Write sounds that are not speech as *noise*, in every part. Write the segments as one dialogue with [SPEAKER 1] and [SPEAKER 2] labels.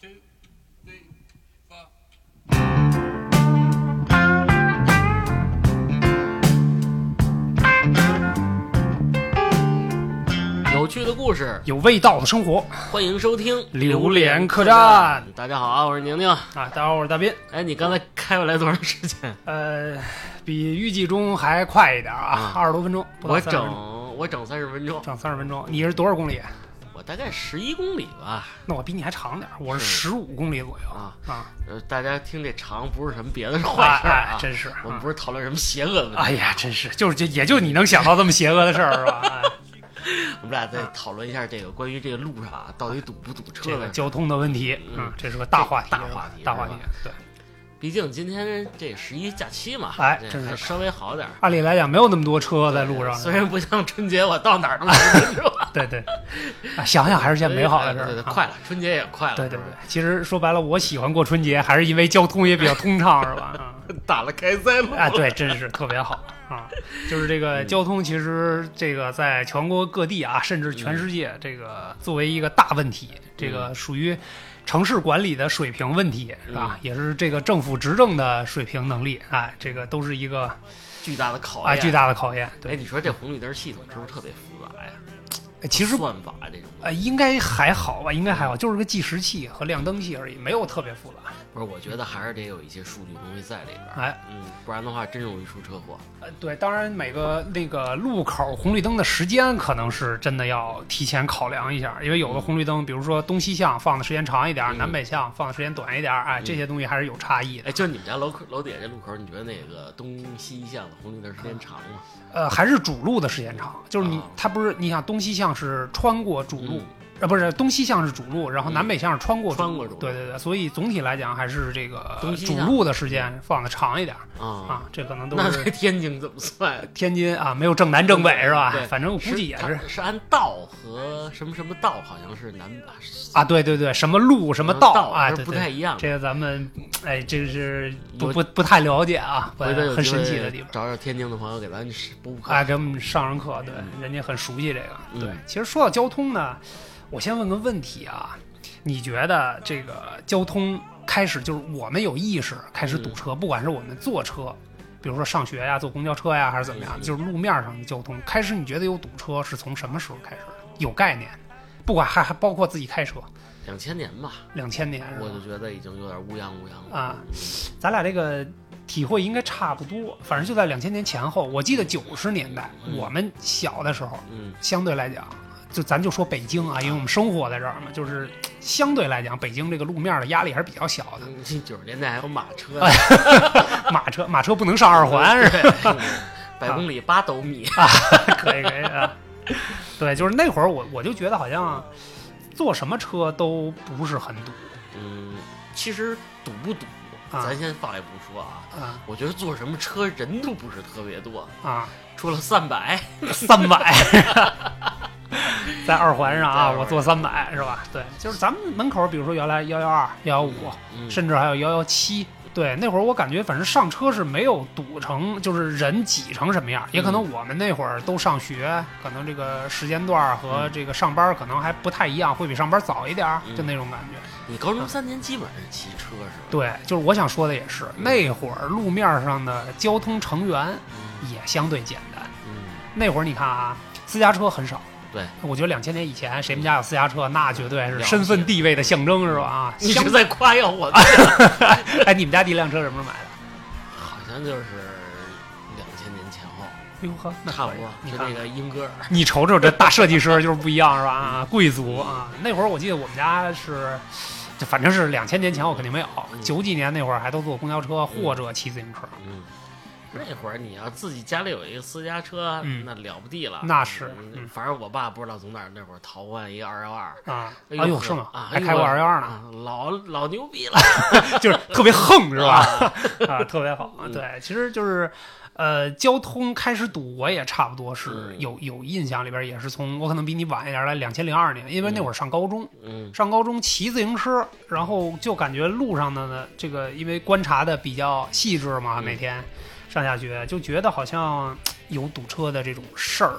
[SPEAKER 1] two, three, four.
[SPEAKER 2] 有趣的故事，
[SPEAKER 3] 有味道的生活，
[SPEAKER 2] 欢迎收听《
[SPEAKER 3] 榴莲客栈
[SPEAKER 2] 大家好啊，我是宁宁。
[SPEAKER 3] 啊！大家好，我是大斌。
[SPEAKER 2] 哎，你刚才开过来多长时间？
[SPEAKER 3] 呃，比预计中还快一点啊
[SPEAKER 2] 啊，
[SPEAKER 3] 二十多分钟，
[SPEAKER 2] 我
[SPEAKER 3] 30分钟
[SPEAKER 2] 整我整三十分钟，
[SPEAKER 3] 整三十分钟。你是多少公里？
[SPEAKER 2] 我大概十一公里吧。
[SPEAKER 3] 那我比你还长点儿，我是十五公里左右
[SPEAKER 2] 啊
[SPEAKER 3] 啊！
[SPEAKER 2] 呃，大家听这长不是什么别的
[SPEAKER 3] 哎
[SPEAKER 2] 坏事儿啊，
[SPEAKER 3] 哎真是。啊
[SPEAKER 2] 我们不是讨论什么邪恶的问题，
[SPEAKER 3] 哎呀，真是，就是就也就你能想到这么邪恶的事儿是吧？哎 *laughs*
[SPEAKER 2] 我们俩再讨论一下这个关于这个路上啊，到底堵不堵车的。
[SPEAKER 3] 这个交通的问题，
[SPEAKER 2] 嗯
[SPEAKER 3] 嗯，这是个大话题，
[SPEAKER 2] 大话题
[SPEAKER 3] 大话题。对，
[SPEAKER 2] 毕竟今天这十一假期嘛，这
[SPEAKER 3] 哎
[SPEAKER 2] 还稍微好点儿。
[SPEAKER 3] 按理来讲没有那么多车在路上，
[SPEAKER 2] 虽然不像春节，我到哪儿都十分钟，
[SPEAKER 3] 对对，啊想想还是件美好的事
[SPEAKER 2] 对对，
[SPEAKER 3] 儿啊
[SPEAKER 2] 快了，春节也快了。
[SPEAKER 3] 对对对，其实说白了，我喜欢过春节，还是因为交通也比较通畅，是吧？*laughs*
[SPEAKER 2] 打了开塞露。
[SPEAKER 3] 啊，对，真是特别好啊！就是这个交通，其实这个在全国各地啊，甚至全世界，这个作为一个大问题，这个属于城市管理的水平问题是吧，也是这个政府执政的水平能力，哎，这个都是一个
[SPEAKER 2] 巨大的考
[SPEAKER 3] 啊
[SPEAKER 2] 验，
[SPEAKER 3] 巨大的考验。
[SPEAKER 2] 哎，
[SPEAKER 3] 对，
[SPEAKER 2] 你说这红绿灯系统是不是特别复杂呀？
[SPEAKER 3] 哎其实
[SPEAKER 2] 算法这种，
[SPEAKER 3] 哎应该还好吧，应该还好，就是个计时器和亮灯器而已，没有特别复杂。
[SPEAKER 2] 不是，我觉得还是得有一些数据东西在里边儿，
[SPEAKER 3] 哎，
[SPEAKER 2] 嗯，不然的话真容易出车祸。
[SPEAKER 3] 呃，对，当然每个那个路口红绿灯的时间可能是真的要提前考量一下，因为有的红绿灯，比如说东西向放的时间长一点，
[SPEAKER 2] 嗯
[SPEAKER 3] 南北向放的时间短一点，哎，
[SPEAKER 2] 嗯
[SPEAKER 3] 这些东西还是有差异的。
[SPEAKER 2] 哎，就你们家楼口楼底下这路口，你觉得那个东西向的红绿灯时间长吗？
[SPEAKER 3] 呃，还是主路的时间长，就是你
[SPEAKER 2] 啊
[SPEAKER 3] 它不是你想东西向是穿过主路
[SPEAKER 2] 嗯，
[SPEAKER 3] 呃，不是东西向是主路，然后
[SPEAKER 2] 嗯
[SPEAKER 3] 南北向是穿过主路
[SPEAKER 2] 穿过主路
[SPEAKER 3] 对对对，所以总体来讲还是这个
[SPEAKER 2] 东西向
[SPEAKER 3] 主路的时间放的长一点
[SPEAKER 2] 啊，
[SPEAKER 3] 啊，这可能都
[SPEAKER 2] 那
[SPEAKER 3] 是
[SPEAKER 2] 在天津怎么算？
[SPEAKER 3] 天津啊，没有正南正北是吧
[SPEAKER 2] 对？
[SPEAKER 3] 反正我估计也是
[SPEAKER 2] 它是按道和什么什么道，好像是南
[SPEAKER 3] 啊，对对对，什么路什么道
[SPEAKER 2] 道
[SPEAKER 3] 啊，
[SPEAKER 2] 是
[SPEAKER 3] 对对
[SPEAKER 2] 不太一样。
[SPEAKER 3] 这个咱们哎，这是不不不太了解啊，不
[SPEAKER 2] 回头有
[SPEAKER 3] 很
[SPEAKER 2] 机会
[SPEAKER 3] 神奇的地方。
[SPEAKER 2] 找找天津的朋友给咱补补课。
[SPEAKER 3] 啊，给我们上上课，对，
[SPEAKER 2] 嗯
[SPEAKER 3] 人家很熟悉这个。
[SPEAKER 2] 嗯
[SPEAKER 3] 对，其实说到交通呢，我先问个问题啊，你觉得这个交通开始就是我们有意识开始堵
[SPEAKER 2] 嗯
[SPEAKER 3] 车，不管是我们坐车，比如说上学呀、坐公交车呀，还是怎么样，
[SPEAKER 2] 嗯
[SPEAKER 3] 就是路面上的交通，开始你觉得有堵车是从什么时候开始的？有概念？不管还还包括自己开车，
[SPEAKER 2] 两千年吧，
[SPEAKER 3] 两千年
[SPEAKER 2] 我就觉得已经有点乌泱乌泱了
[SPEAKER 3] 啊。咱俩这个体会应该差不多，反正就在两千年前后。我记得九十年代、
[SPEAKER 2] 嗯
[SPEAKER 3] 我们小的时候，
[SPEAKER 2] 嗯
[SPEAKER 3] 相对来讲，就咱就说北京啊，因为我们生活在这儿嘛，就是相对来讲，北京这个路面的压力还是比较小的。
[SPEAKER 2] 嗯，九十年代还有马车
[SPEAKER 3] 马车马车不能上二环是吧？
[SPEAKER 2] 百公里八斗米啊。
[SPEAKER 3] 可以可以啊。对，就是那会儿我我就觉得好像坐什么车都不是很堵
[SPEAKER 2] 嗯，其实堵不堵，
[SPEAKER 3] 啊
[SPEAKER 2] 咱先放一不说啊。
[SPEAKER 3] 啊
[SPEAKER 2] 我觉得坐什么车人都不是特别多，
[SPEAKER 3] 啊，
[SPEAKER 2] 除了三百，
[SPEAKER 3] 三百。*laughs* *laughs* 在二环上啊，我坐三百是吧？对，就是咱们门口，比如说原来幺幺二、幺幺五，
[SPEAKER 2] 嗯，
[SPEAKER 3] 甚至还有幺幺七。对，那会儿我感觉反正上车是没有堵成，就是人挤成什么样。也可能我们那会儿都上学，可能这个时间段儿和
[SPEAKER 2] 嗯
[SPEAKER 3] 这个上班可能还不太一样，会比上班早一点儿，
[SPEAKER 2] 嗯
[SPEAKER 3] 就那种感觉。
[SPEAKER 2] 你高中三年基本上是骑车是吧？
[SPEAKER 3] 对，就是我想说的也是，那会儿路面上的交通成员
[SPEAKER 2] 嗯
[SPEAKER 3] 也相对简单。
[SPEAKER 2] 嗯，
[SPEAKER 3] 那会儿你看啊，私家车很少。
[SPEAKER 2] 对，
[SPEAKER 3] 我觉得两千年以前，谁们家有私家车，那绝对是身份地位的象征，是吧？啊，相
[SPEAKER 2] 你是在夸耀我？*laughs*
[SPEAKER 3] 哎，你们家第一辆车什么时候买的？
[SPEAKER 2] 好像就是两千年前后，
[SPEAKER 3] 哟呵，那
[SPEAKER 2] 差不多，就
[SPEAKER 3] 你看
[SPEAKER 2] 那个英歌儿。
[SPEAKER 3] 你瞅瞅这大设计师就是不一样是吧？啊，贵族啊！那会儿我记得我们家是，就反正是两千年前后肯定没有，
[SPEAKER 2] 嗯
[SPEAKER 3] 九几年那会儿还都坐公交车或者骑自行车，
[SPEAKER 2] 嗯，那会儿你要自己家里有一个私家车，
[SPEAKER 3] 嗯
[SPEAKER 2] 那了不地了。
[SPEAKER 3] 那是
[SPEAKER 2] 反正我爸不知道从哪儿那会儿淘换一个二幺二，
[SPEAKER 3] 啊！哎
[SPEAKER 2] 呦
[SPEAKER 3] 是吗？
[SPEAKER 2] 啊，
[SPEAKER 3] 还开过二幺二呢，
[SPEAKER 2] 啊，老老牛逼了，*laughs*
[SPEAKER 3] 就是特别横是吧？
[SPEAKER 2] 啊？
[SPEAKER 3] 啊，特别好。
[SPEAKER 2] 嗯
[SPEAKER 3] 对，其实就是。呃，交通开始堵，我也差不多是
[SPEAKER 2] 嗯
[SPEAKER 3] 有有印象，里边也是从我可能比你晚一点来，两千零二年，因为那会儿上高中，
[SPEAKER 2] 嗯
[SPEAKER 3] 上高中骑自行车，然后就感觉路上的呢，这个因为观察的比较细致嘛，
[SPEAKER 2] 嗯
[SPEAKER 3] 每天上下学就觉得好像有堵车的这种事儿。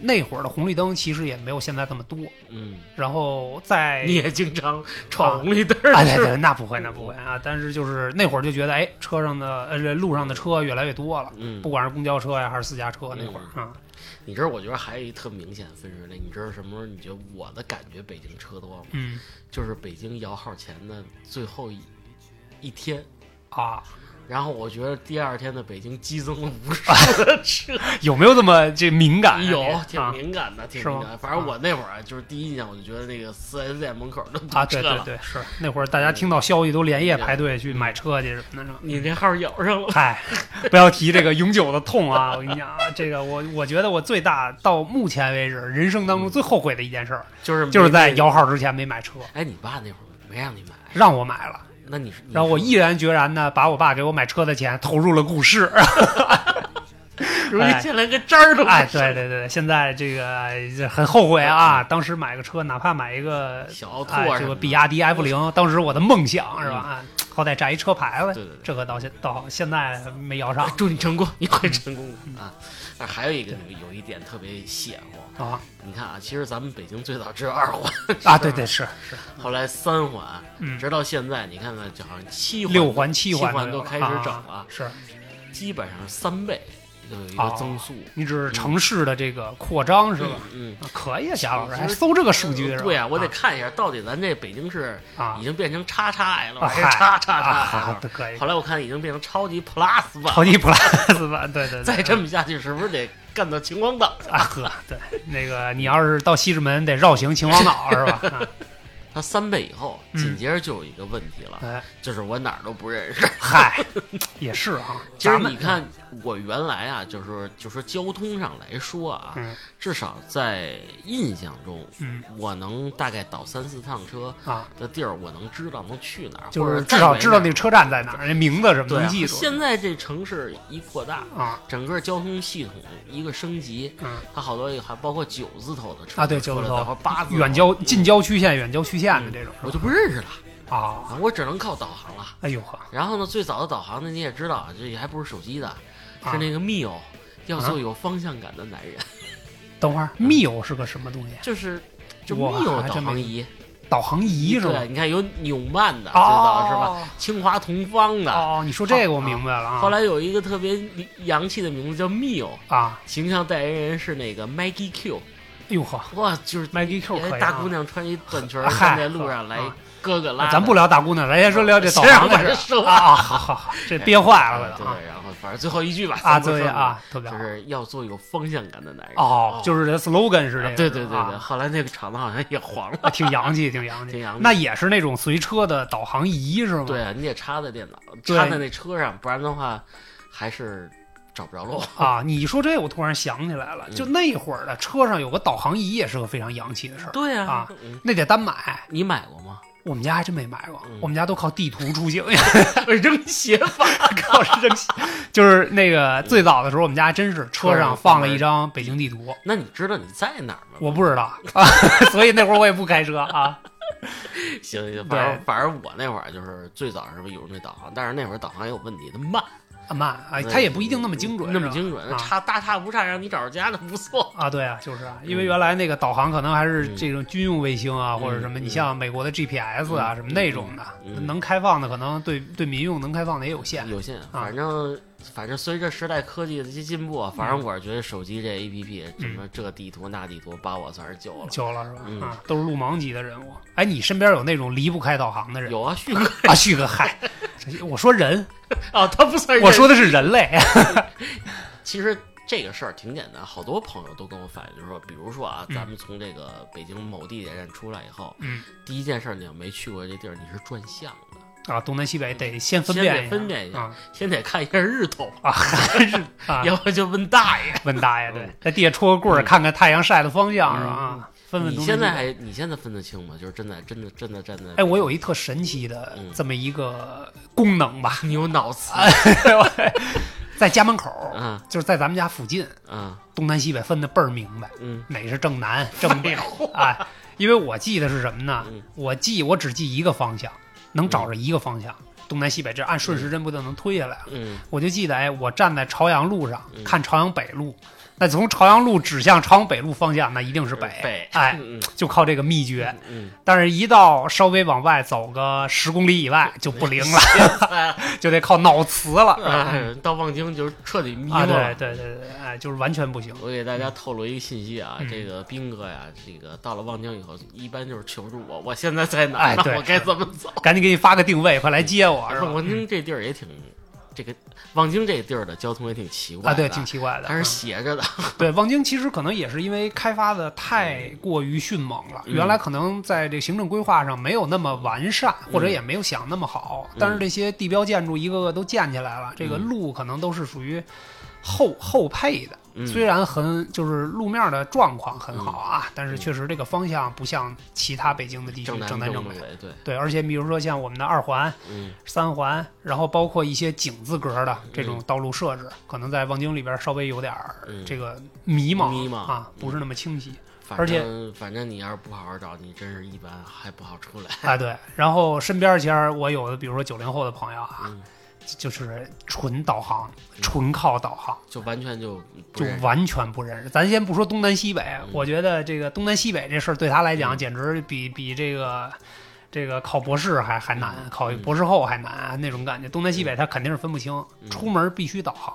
[SPEAKER 3] 那会儿的红绿灯其实也没有现在这么多，
[SPEAKER 2] 嗯，
[SPEAKER 3] 然后在
[SPEAKER 2] 你也经常闯红绿灯儿
[SPEAKER 3] 啊，对对，那不会，那不会啊。但是就是那会儿就觉得，哎，车上的呃路上的车越来越多了，
[SPEAKER 2] 嗯
[SPEAKER 3] 不管是公交车呀还是私家车，那会儿啊，
[SPEAKER 2] 你知道，我觉得还有一特明显分水岭，你知道什么时候？你觉得我的感觉北京车多吗？
[SPEAKER 3] 嗯
[SPEAKER 2] 就是北京摇号前的最后一一天，
[SPEAKER 3] 啊，
[SPEAKER 2] 然后我觉得第二天的北京激增了无数的车，*laughs*
[SPEAKER 3] 有没有这么这敏感啊？
[SPEAKER 2] 有挺
[SPEAKER 3] 啊
[SPEAKER 2] 敏感的，挺敏感。反正我那会儿啊，就是第一印象，我就觉得那个四 S 店门口都堵
[SPEAKER 3] 啊，
[SPEAKER 2] 车了。
[SPEAKER 3] 对对对，是那会儿大家听到消息都连夜排队去买车去什么的，
[SPEAKER 2] 你这号摇上了，
[SPEAKER 3] 嗨，不要提这个永久的痛啊！我跟你讲啊，这个我我觉得我最大到目前为止人生当中最后悔的一件事儿，
[SPEAKER 2] 就是
[SPEAKER 3] 就是在摇号之前没买车，
[SPEAKER 2] 哎，你爸那会儿没让你买，
[SPEAKER 3] 让我买了，
[SPEAKER 2] 那你是？你
[SPEAKER 3] 然后我毅然决然的把我爸给我买车的钱投入了股市。
[SPEAKER 2] 如今现在连个渣儿都
[SPEAKER 3] 哎，
[SPEAKER 2] 剩
[SPEAKER 3] 对对对，现在这个很后悔啊！当时买个车，哪怕买一个
[SPEAKER 2] 小奥拓
[SPEAKER 3] 哎，这个比亚迪 F 零，当时我的梦想是吧？哎好歹占一车牌子，
[SPEAKER 2] 对对对
[SPEAKER 3] 这个到现到现在没摇上
[SPEAKER 2] 祝你成功，你会成功
[SPEAKER 3] 嗯
[SPEAKER 2] 的啊！但还有一个有一点特别邪乎，
[SPEAKER 3] 啊
[SPEAKER 2] 你看啊，其实咱们北京最早只有二环
[SPEAKER 3] 啊！对对是是，
[SPEAKER 2] 后来三环，
[SPEAKER 3] 嗯，
[SPEAKER 2] 直到现在，你看看，就好像七环、
[SPEAKER 3] 六环七
[SPEAKER 2] 七
[SPEAKER 3] 环有
[SPEAKER 2] 环都开始整了，
[SPEAKER 3] 啊是
[SPEAKER 2] 基本上是三倍就有一个
[SPEAKER 3] 哦
[SPEAKER 2] 增速，
[SPEAKER 3] 你指城市的这个扩张是吧？
[SPEAKER 2] 嗯，
[SPEAKER 3] 啊可以啊，贾老师还搜这个数据是吧？
[SPEAKER 2] 对啊，我得看一下到底咱这北京市
[SPEAKER 3] 啊
[SPEAKER 2] 已经变成叉叉 L
[SPEAKER 3] 啊
[SPEAKER 2] 还是叉叉
[SPEAKER 3] 啊
[SPEAKER 2] 叉 L？
[SPEAKER 3] 的可以，
[SPEAKER 2] 后来我看已经变成超级 Plus 版，
[SPEAKER 3] 超级 Plus 版，对对对，
[SPEAKER 2] 再这么下去是不是得干到秦皇岛？
[SPEAKER 3] 啊呵，对那个你要是到西直门得绕行秦皇岛是吧？啊
[SPEAKER 2] 它三倍以后，
[SPEAKER 3] 嗯
[SPEAKER 2] 紧接着就有一个问题了，
[SPEAKER 3] 哎，
[SPEAKER 2] 就是我哪儿都不认识。
[SPEAKER 3] 嗨，也是啊，*laughs*
[SPEAKER 2] 其实
[SPEAKER 3] 咱们
[SPEAKER 2] 你看，我原来啊，就是就说交通上来说啊，
[SPEAKER 3] 嗯
[SPEAKER 2] 至少在印象中，
[SPEAKER 3] 嗯
[SPEAKER 2] 我能大概倒三四趟车
[SPEAKER 3] 啊，
[SPEAKER 2] 的地儿，我能知道能去哪儿，
[SPEAKER 3] 就是
[SPEAKER 2] 或者
[SPEAKER 3] 至少知道那个车站在哪儿，那名字什么
[SPEAKER 2] 对啊
[SPEAKER 3] 能记住。
[SPEAKER 2] 现在这城市一扩大，
[SPEAKER 3] 啊，
[SPEAKER 2] 整个交通系统一个升级，
[SPEAKER 3] 嗯
[SPEAKER 2] 它好多还包括九字头的车
[SPEAKER 3] 啊，对，九字头
[SPEAKER 2] 的或八字头
[SPEAKER 3] 远郊近郊区县、远郊区县的这种
[SPEAKER 2] 我就不认识了
[SPEAKER 3] 啊，
[SPEAKER 2] 啊，我只能靠导航了。
[SPEAKER 3] 哎呦呵，
[SPEAKER 2] 然后呢，最早的导航呢，你也知道，这还不是手机的，
[SPEAKER 3] 啊
[SPEAKER 2] 是那个 Mio，要
[SPEAKER 3] 啊
[SPEAKER 2] 做有方向感的男人，*laughs*
[SPEAKER 3] 等会儿 Mio 是个什么东西？
[SPEAKER 2] 就是就
[SPEAKER 3] 我
[SPEAKER 2] Mio
[SPEAKER 3] 还真没
[SPEAKER 2] 导航仪，
[SPEAKER 3] 导航仪是吧
[SPEAKER 2] 对，？你看有纽曼的，知
[SPEAKER 3] 哦
[SPEAKER 2] 道是吧？清华同方的。
[SPEAKER 3] 哦，你说这个我明白了啊。
[SPEAKER 2] 后来有一个特别洋气的名字叫 Mio，
[SPEAKER 3] 啊，
[SPEAKER 2] 形象代言人是那个 Maggie Q，
[SPEAKER 3] 哎呦呵
[SPEAKER 2] 哇，就是
[SPEAKER 3] ，Maggie Q 可以啊。
[SPEAKER 2] 大姑娘穿一短裙儿
[SPEAKER 3] 啊嗨
[SPEAKER 2] 站在路上来
[SPEAKER 3] 啊。
[SPEAKER 2] 哥哥拉的，
[SPEAKER 3] 咱不聊大姑娘，咱先说聊这导航的事
[SPEAKER 2] 我说
[SPEAKER 3] 儿。啊啊，好好好，*laughs* 这憋坏
[SPEAKER 2] 啊
[SPEAKER 3] 了
[SPEAKER 2] 对，然后反正最后一句吧，
[SPEAKER 3] 啊，对啊，特别好。
[SPEAKER 2] 就是要做有方向感的男人。
[SPEAKER 3] 哦，就是这 slogan 是这
[SPEAKER 2] 啊
[SPEAKER 3] 个，
[SPEAKER 2] 对对对对，
[SPEAKER 3] 啊。
[SPEAKER 2] 后来那个厂子好像也黄了。
[SPEAKER 3] 啊挺洋气，挺洋气，
[SPEAKER 2] 挺洋气。
[SPEAKER 3] 那也是那种随车的导航仪是吗？
[SPEAKER 2] 对啊，你得插在电脑，插在那车上，不然的话还是找不着路。
[SPEAKER 3] 啊，你说这，我突然想起来了，
[SPEAKER 2] 嗯
[SPEAKER 3] 就那会儿的车上有个导航仪，也是个非常洋气的事儿，
[SPEAKER 2] 对呀、
[SPEAKER 3] 啊
[SPEAKER 2] 嗯
[SPEAKER 3] 那得单买。
[SPEAKER 2] 你买过吗？
[SPEAKER 3] 我们家还真没买过，
[SPEAKER 2] 嗯
[SPEAKER 3] 我们家都靠地图出行，*laughs*
[SPEAKER 2] 扔鞋 *laughs* 法，
[SPEAKER 3] 靠扔鞋。就是那个最早的时候，我们家还真是车上放了一张北京地图，
[SPEAKER 2] 那你知道你在哪儿吗？
[SPEAKER 3] 我不知道啊，*laughs* 所以那会儿我也不开车啊。
[SPEAKER 2] 行行，
[SPEAKER 3] 对
[SPEAKER 2] 反正反正我那会儿就是最早是有那导航，但是那会儿导航也有问题，它慢，
[SPEAKER 3] 啊慢啊，
[SPEAKER 2] 对
[SPEAKER 3] 它也不一定那么精准，
[SPEAKER 2] 那么精准，
[SPEAKER 3] 啊
[SPEAKER 2] 差大差不差，让你找着家那不错。
[SPEAKER 3] 啊，对啊，就是啊，因为原来那个导航可能还是
[SPEAKER 2] 嗯
[SPEAKER 3] 这种军用卫星啊，
[SPEAKER 2] 嗯
[SPEAKER 3] 或者什么，
[SPEAKER 2] 嗯
[SPEAKER 3] 你像美国的 GPS 啊，
[SPEAKER 2] 嗯
[SPEAKER 3] 什么那种的，
[SPEAKER 2] 嗯
[SPEAKER 3] 能开放的可能对对民用能开放的也有限。
[SPEAKER 2] 有限，
[SPEAKER 3] 啊
[SPEAKER 2] 反正反正随着时代科技的一些进步，反正我是觉得手机这 A P P
[SPEAKER 3] 嗯
[SPEAKER 2] 什么这地图那地图，把我算是救了。
[SPEAKER 3] 救了是吧？
[SPEAKER 2] 嗯
[SPEAKER 3] 啊，都是路盲级的人物。哎，你身边有那种离不开导航的人？
[SPEAKER 2] 有啊，旭哥
[SPEAKER 3] 啊，旭哥，嗨，我说人，
[SPEAKER 2] 哦，*laughs* 他不算人
[SPEAKER 3] 我说的是人类。*laughs*
[SPEAKER 2] 其实这个事儿挺简单，好多朋友都跟我反映，就是说，比如说啊，
[SPEAKER 3] 嗯
[SPEAKER 2] 咱们从这个北京某地铁站出来以后，
[SPEAKER 3] 嗯
[SPEAKER 2] 第一件事儿你要没去过这地儿，你是转向的，
[SPEAKER 3] 啊，东南西北得先分
[SPEAKER 2] 先得
[SPEAKER 3] 辨一下
[SPEAKER 2] 分辨一下
[SPEAKER 3] 啊
[SPEAKER 2] 先得看一下日头，*laughs*
[SPEAKER 3] 啊，还是啊，
[SPEAKER 2] 要不就问大爷。
[SPEAKER 3] 问大爷对
[SPEAKER 2] 嗯，
[SPEAKER 3] 在地下戳个棍儿，看看太阳晒的方向是吧？
[SPEAKER 2] 你现在还你现在分得清吗？就是真的真的真的站在，
[SPEAKER 3] 哎，我有一特神奇的
[SPEAKER 2] 嗯。
[SPEAKER 3] 这么一个功能吧，*laughs*
[SPEAKER 2] 你有脑子，
[SPEAKER 3] 在家门口，
[SPEAKER 2] 嗯。
[SPEAKER 3] 就是在咱们家附近，
[SPEAKER 2] 嗯。
[SPEAKER 3] 东南西北分的倍儿明白，
[SPEAKER 2] 嗯。
[SPEAKER 3] 哪是正南正北。哎，因为我记得是什么呢
[SPEAKER 2] 嗯？
[SPEAKER 3] 我记我只记一个方向，能找着一个方向，东南西北这按顺时针不就能推下来了？
[SPEAKER 2] 嗯
[SPEAKER 3] 我就记得，哎，我站在朝阳路上
[SPEAKER 2] 嗯
[SPEAKER 3] 看朝阳北路，那从朝阳路指向朝阳北路方向，那一定是北。
[SPEAKER 2] 北，
[SPEAKER 3] 哎，
[SPEAKER 2] 嗯
[SPEAKER 3] 就靠这个秘诀。
[SPEAKER 2] 嗯，
[SPEAKER 3] 但是，一到稍微往外走个十公里以外，就不灵了，
[SPEAKER 2] 了。*laughs*
[SPEAKER 3] 就得靠脑磁了。
[SPEAKER 2] 哎，到望京就是彻底迷
[SPEAKER 3] 啊，
[SPEAKER 2] 了。
[SPEAKER 3] 对对对对，哎，就是完全不行。
[SPEAKER 2] 我给大家透露一个信息啊，
[SPEAKER 3] 嗯
[SPEAKER 2] 这个斌哥呀，这个到了望京以后，一般就是求助我，我现在在哪？我该怎么走？*laughs*
[SPEAKER 3] 赶紧给你发个定位，快来接我，是吧？
[SPEAKER 2] 望京这地儿也挺，这个望京这地儿的交通也挺奇怪
[SPEAKER 3] 啊，对，挺奇怪的。
[SPEAKER 2] 它是
[SPEAKER 3] 嗯
[SPEAKER 2] 斜着的。*laughs*
[SPEAKER 3] 对，望京其实可能也是因为开发的太过于迅猛了，
[SPEAKER 2] 嗯
[SPEAKER 3] 原来可能在这行政规划上没有那么完善，或者也没有想那么好。但是这些地标建筑一个个都建起来了，这个
[SPEAKER 2] 嗯
[SPEAKER 3] 路可能都是属于后后配的。
[SPEAKER 2] 嗯。
[SPEAKER 3] 虽然很就是路面的状况很好啊，但是确实这个方向不像其他北京的地区
[SPEAKER 2] 正南
[SPEAKER 3] 正北。
[SPEAKER 2] 对，
[SPEAKER 3] 对，而且比如说像我们的二环、
[SPEAKER 2] 嗯。
[SPEAKER 3] 三环，然后包括一些井字格的这种
[SPEAKER 2] 嗯
[SPEAKER 3] 道路设置，可能在望京里边稍微有点这个迷茫
[SPEAKER 2] 迷茫。
[SPEAKER 3] 啊，
[SPEAKER 2] 嗯。
[SPEAKER 3] 不是那么清晰。
[SPEAKER 2] 反
[SPEAKER 3] 而且
[SPEAKER 2] 正反正你要是不好好找，你真是一般还不好出来。
[SPEAKER 3] 啊。对，然后身边其实我有的，比如说九零后的朋友啊，
[SPEAKER 2] 嗯，
[SPEAKER 3] 就是纯导航，纯靠导航，
[SPEAKER 2] 就完全就
[SPEAKER 3] 就完全不认识。咱先不说东南西北，
[SPEAKER 2] 嗯
[SPEAKER 3] 我觉得这个东南西北这事儿对他来讲，
[SPEAKER 2] 嗯
[SPEAKER 3] 简直比比这个。这个考博士还还难，
[SPEAKER 2] 嗯
[SPEAKER 3] 考博士后还难那种感觉。东南西北他肯定是分不清，
[SPEAKER 2] 嗯
[SPEAKER 3] 出门必须导航，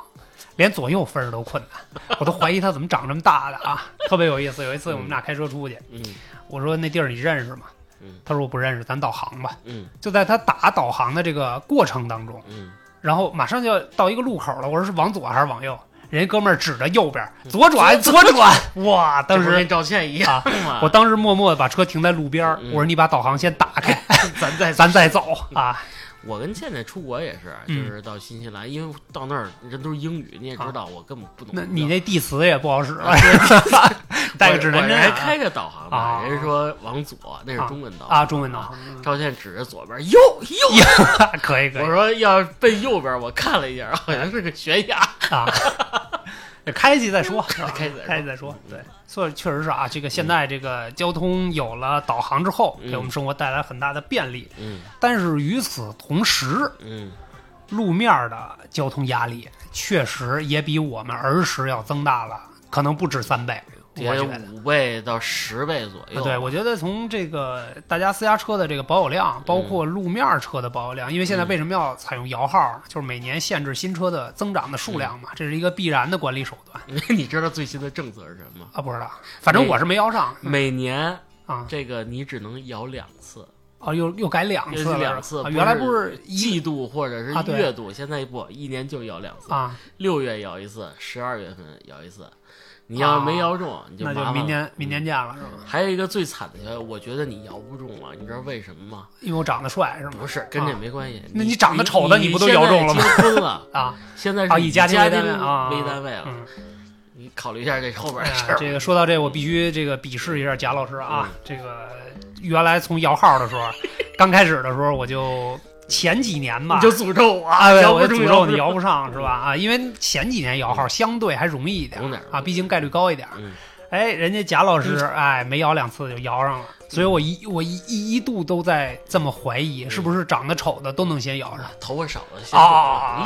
[SPEAKER 3] 连左右分都困难。我都怀疑他怎么长这么大的啊，特别有意思。有一次我们俩开车出去，
[SPEAKER 2] 嗯
[SPEAKER 3] 我说那地儿你认识吗？
[SPEAKER 2] 嗯
[SPEAKER 3] 他说我不认识，咱导航吧。
[SPEAKER 2] 嗯
[SPEAKER 3] 就在他打导航的这个过程当中，
[SPEAKER 2] 嗯，
[SPEAKER 3] 然后马上就要到一个路口了，我说是往左还是往右？人家哥们儿指着右边，*laughs* 左转，左转！*laughs* 哇，当时
[SPEAKER 2] 跟赵倩一样嘛，*laughs*
[SPEAKER 3] 我当时默默的把车停在路边儿，
[SPEAKER 2] 嗯
[SPEAKER 3] 我说你把导航先打开，
[SPEAKER 2] 咱再
[SPEAKER 3] 咱再走啊。
[SPEAKER 2] 我跟倩倩出国也是，
[SPEAKER 3] 嗯
[SPEAKER 2] 就是到新西兰，因为到那儿人都是英语，你也知道，我根本不懂。
[SPEAKER 3] 那你那地词也不好使 *laughs* 带个指南
[SPEAKER 2] 我
[SPEAKER 3] 针啊
[SPEAKER 2] 还开着导航
[SPEAKER 3] 啊
[SPEAKER 2] 呢，人说往左，那是中文导航
[SPEAKER 3] 啊，中文导。航
[SPEAKER 2] 赵倩指着左边，右右。*laughs*
[SPEAKER 3] 可以可以
[SPEAKER 2] 我说要奔右边，我看了一下，好像是个悬崖。
[SPEAKER 3] 啊。*laughs* 开去再说，
[SPEAKER 2] 开去再说
[SPEAKER 3] 开去再说。对，所以确实是啊，这个现在这个交通有了导航之后，
[SPEAKER 2] 嗯
[SPEAKER 3] 给我们生活带来很大的便利。
[SPEAKER 2] 嗯
[SPEAKER 3] 但是与此同时，
[SPEAKER 2] 嗯
[SPEAKER 3] 路面的交通压力确实也比我们儿时要增大了，可能不止三倍。我
[SPEAKER 2] 也
[SPEAKER 3] 觉得。
[SPEAKER 2] 五倍到十倍左右。
[SPEAKER 3] 对，我觉得从这个大家私家车的这个保有量，包括路面车的保有量，因为现在为什么要采用摇号，就是每年限制新车的增长的数量嘛，这是一个必然的管理手段
[SPEAKER 2] 你知道最新的政策是什么吗？
[SPEAKER 3] 啊。不知道，反正我是没摇上
[SPEAKER 2] 每年
[SPEAKER 3] 啊。
[SPEAKER 2] 这个你只能摇两次，
[SPEAKER 3] 哦，又又改两次了，
[SPEAKER 2] 两次，
[SPEAKER 3] 啊原来不是
[SPEAKER 2] 季度或者是月度，现在不，一年就摇两次，
[SPEAKER 3] 啊，
[SPEAKER 2] 六月摇一次，十二月份摇一次。你要是没摇中，你就
[SPEAKER 3] 那就明年明年
[SPEAKER 2] 嗯
[SPEAKER 3] 见了是吧？
[SPEAKER 2] 还有一个最惨的，我觉得你摇不中了，你知道为什么吗？
[SPEAKER 3] 因为我长得帅是吗？
[SPEAKER 2] 不是跟这没关系。
[SPEAKER 3] 那你长得丑的
[SPEAKER 2] 你
[SPEAKER 3] 你不都摇中了吗
[SPEAKER 2] 结婚了，*laughs*
[SPEAKER 3] 啊
[SPEAKER 2] 现在
[SPEAKER 3] 啊，
[SPEAKER 2] 是
[SPEAKER 3] 以家
[SPEAKER 2] 庭
[SPEAKER 3] 庭为单位啊，
[SPEAKER 2] 为单位了，
[SPEAKER 3] 嗯，
[SPEAKER 2] 你考虑一下这后边
[SPEAKER 3] 哎
[SPEAKER 2] 的事儿。
[SPEAKER 3] 这个说到这，我必须这个鄙视一下贾老师啊！
[SPEAKER 2] 嗯
[SPEAKER 3] 这个原来从摇号的时候，刚开始的时候我就前几年吧，
[SPEAKER 2] 你就诅咒我。
[SPEAKER 3] 啊，对
[SPEAKER 2] 摇不中
[SPEAKER 3] 我就诅咒你
[SPEAKER 2] 摇
[SPEAKER 3] 摇不上是吧？啊，因为前几年摇号相对还容易一点。
[SPEAKER 2] 点。
[SPEAKER 3] 啊，毕竟概率高一点。
[SPEAKER 2] 嗯。
[SPEAKER 3] 哎，人家贾老师哎没摇两次就摇上了，所以我一我一一一度都在这么怀疑，是不是长得丑的都能先摇上。
[SPEAKER 2] 头发少的
[SPEAKER 3] 先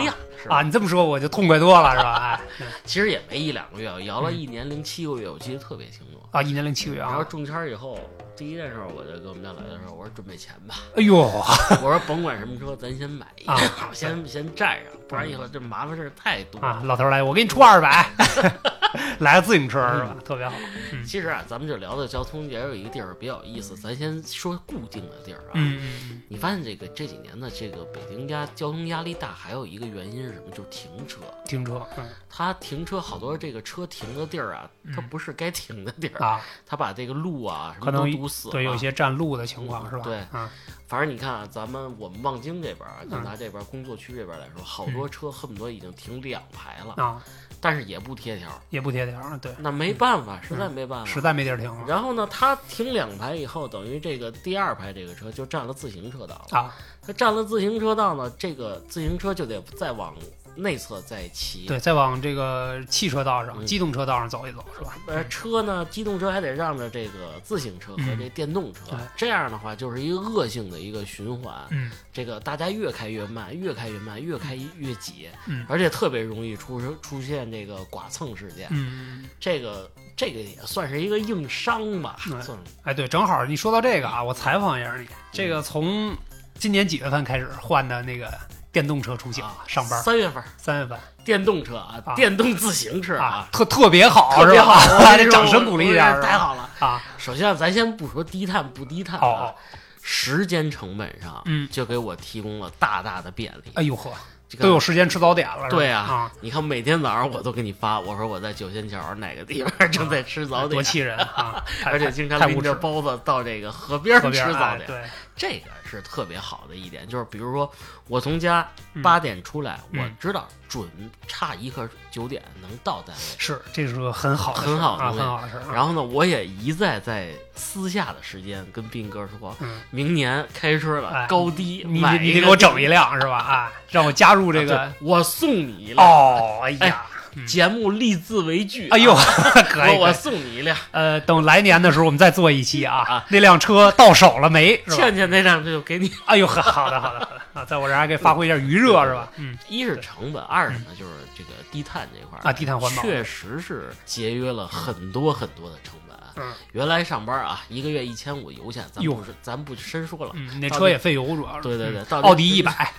[SPEAKER 2] 亮是吧？
[SPEAKER 3] 啊？你这么说我就痛快多了是吧？*laughs* 哎，
[SPEAKER 2] 其实也没一两个月，我摇了一年零七个月，我记得特别清楚。
[SPEAKER 3] 啊，一年零七个月啊，
[SPEAKER 2] 然后中签以后，第一件事我就跟我们家来的时候，我说准备钱吧，
[SPEAKER 3] 哎呦
[SPEAKER 2] 我说甭管什么车，咱先买一个，
[SPEAKER 3] 啊
[SPEAKER 2] 先先占上，不然以后这麻烦事儿太多。
[SPEAKER 3] 啊，老头来，我给你出二百，*laughs* *laughs* 来个自行车是吧？特别好。嗯
[SPEAKER 2] 其实啊，咱们这聊的交通也有一个地儿比较有意思，咱先说固定的地儿啊。
[SPEAKER 3] 嗯嗯
[SPEAKER 2] 你发现这个这几年的这个北京压交通压力大，还有一个原因是什么？就是停车。
[SPEAKER 3] 嗯，停车，嗯
[SPEAKER 2] 它停车好多这个车停的地儿啊，它
[SPEAKER 3] 嗯
[SPEAKER 2] 不是该停的地儿，
[SPEAKER 3] 啊，
[SPEAKER 2] 它把这个路啊什么都堵死了。
[SPEAKER 3] 对，有些占路的情况是吧？
[SPEAKER 2] 对
[SPEAKER 3] 啊，
[SPEAKER 2] 反正你看啊，咱们我们望京这边啊，就
[SPEAKER 3] 嗯
[SPEAKER 2] 拿这边工作区这边来说，好多车恨不得已经停两排了，
[SPEAKER 3] 啊，
[SPEAKER 2] 但是也不贴条，
[SPEAKER 3] 也不贴条儿，对，
[SPEAKER 2] 那没办法，实在没办法。
[SPEAKER 3] 实在没地儿停了
[SPEAKER 2] 然后呢，他停两排以后，等于这个第二排这个车就占了自行车道了。
[SPEAKER 3] 啊，
[SPEAKER 2] 他占了自行车道呢，这个自行车就得再往内侧再骑。
[SPEAKER 3] 对，再往这个汽车道上、
[SPEAKER 2] 嗯
[SPEAKER 3] 机动车道上走一走，是吧？
[SPEAKER 2] 呃，车呢，机动车还得让着这个自行车和
[SPEAKER 3] 嗯
[SPEAKER 2] 这电动车，
[SPEAKER 3] 对
[SPEAKER 2] 这样的话就是一个恶性的一个循环。
[SPEAKER 3] 嗯
[SPEAKER 2] 这个大家越开越慢，越开越慢，越开越挤，
[SPEAKER 3] 嗯
[SPEAKER 2] 而且特别容易出出现这个剐蹭事件。
[SPEAKER 3] 嗯，
[SPEAKER 2] 这个这个也算是一个硬伤吧，
[SPEAKER 3] 对
[SPEAKER 2] 算是
[SPEAKER 3] 哎，对，正好你说到这个啊，我采访一下你，这个从今年几月份开始换的那个电动车出行
[SPEAKER 2] 啊，
[SPEAKER 3] 上班？
[SPEAKER 2] 三月份
[SPEAKER 3] 三月份
[SPEAKER 2] 电动车啊，
[SPEAKER 3] 啊
[SPEAKER 2] 电动自行车
[SPEAKER 3] 啊，特特别好，
[SPEAKER 2] 特别好，
[SPEAKER 3] 是吧？
[SPEAKER 2] 我跟你说 *laughs*
[SPEAKER 3] 得掌声鼓励一下，
[SPEAKER 2] 太好了。
[SPEAKER 3] 啊！
[SPEAKER 2] 首先，咱先不说低碳不低碳
[SPEAKER 3] 哦
[SPEAKER 2] 啊
[SPEAKER 3] 哦，，
[SPEAKER 2] 时间成本上，
[SPEAKER 3] 嗯
[SPEAKER 2] 就给我提供了大大的便利。
[SPEAKER 3] 哎呦呵，
[SPEAKER 2] 这个
[SPEAKER 3] 都有时间吃早点了，
[SPEAKER 2] 对啊
[SPEAKER 3] 啊，
[SPEAKER 2] 你看每天早上我都给你发，我说我在九仙桥哪个地方正在吃早点，
[SPEAKER 3] 多气人啊！*laughs*
[SPEAKER 2] 而且经常拎着包子到这个河边吃早点，
[SPEAKER 3] 哎对，
[SPEAKER 2] 这个是特别好的一点。就是比如说我从家
[SPEAKER 3] 嗯
[SPEAKER 2] 八点出来，
[SPEAKER 3] 嗯
[SPEAKER 2] 我知道准差一刻九点能到单位。
[SPEAKER 3] 是这是个很好
[SPEAKER 2] 很好的
[SPEAKER 3] 很好的事。
[SPEAKER 2] 然后呢，我也一再在私下的时间跟斌哥说，
[SPEAKER 3] 嗯，
[SPEAKER 2] 明年开车
[SPEAKER 3] 哎
[SPEAKER 2] 了高低
[SPEAKER 3] 你
[SPEAKER 2] 买
[SPEAKER 3] 你得给我整一辆是吧？啊，让我加入这
[SPEAKER 2] 啊
[SPEAKER 3] 个
[SPEAKER 2] 对我送你一辆。
[SPEAKER 3] 哦，哎呀，嗯
[SPEAKER 2] 节目立字为据。
[SPEAKER 3] 哎呦，
[SPEAKER 2] 啊 *laughs*
[SPEAKER 3] 可以，
[SPEAKER 2] 我送你一辆。
[SPEAKER 3] 呃，等来年的时候我们再做一期啊
[SPEAKER 2] 啊，
[SPEAKER 3] 那辆车到手了没？
[SPEAKER 2] 倩倩那辆就给你，
[SPEAKER 3] 哎呦呵，好的好的好的。啊，*laughs* 在我这儿还可以发挥一下余热是吧？嗯，
[SPEAKER 2] 一是成本，二是呢就是这个低碳这块儿
[SPEAKER 3] 啊低碳环保。
[SPEAKER 2] 确实是节约了很多很多的成本。
[SPEAKER 3] 嗯
[SPEAKER 2] 原来上班啊，一个月一千五油钱，咱
[SPEAKER 3] 哟
[SPEAKER 2] 不是咱不深说了。
[SPEAKER 3] 嗯，那车也费油主要是。
[SPEAKER 2] 对对对
[SPEAKER 3] 奥迪一百，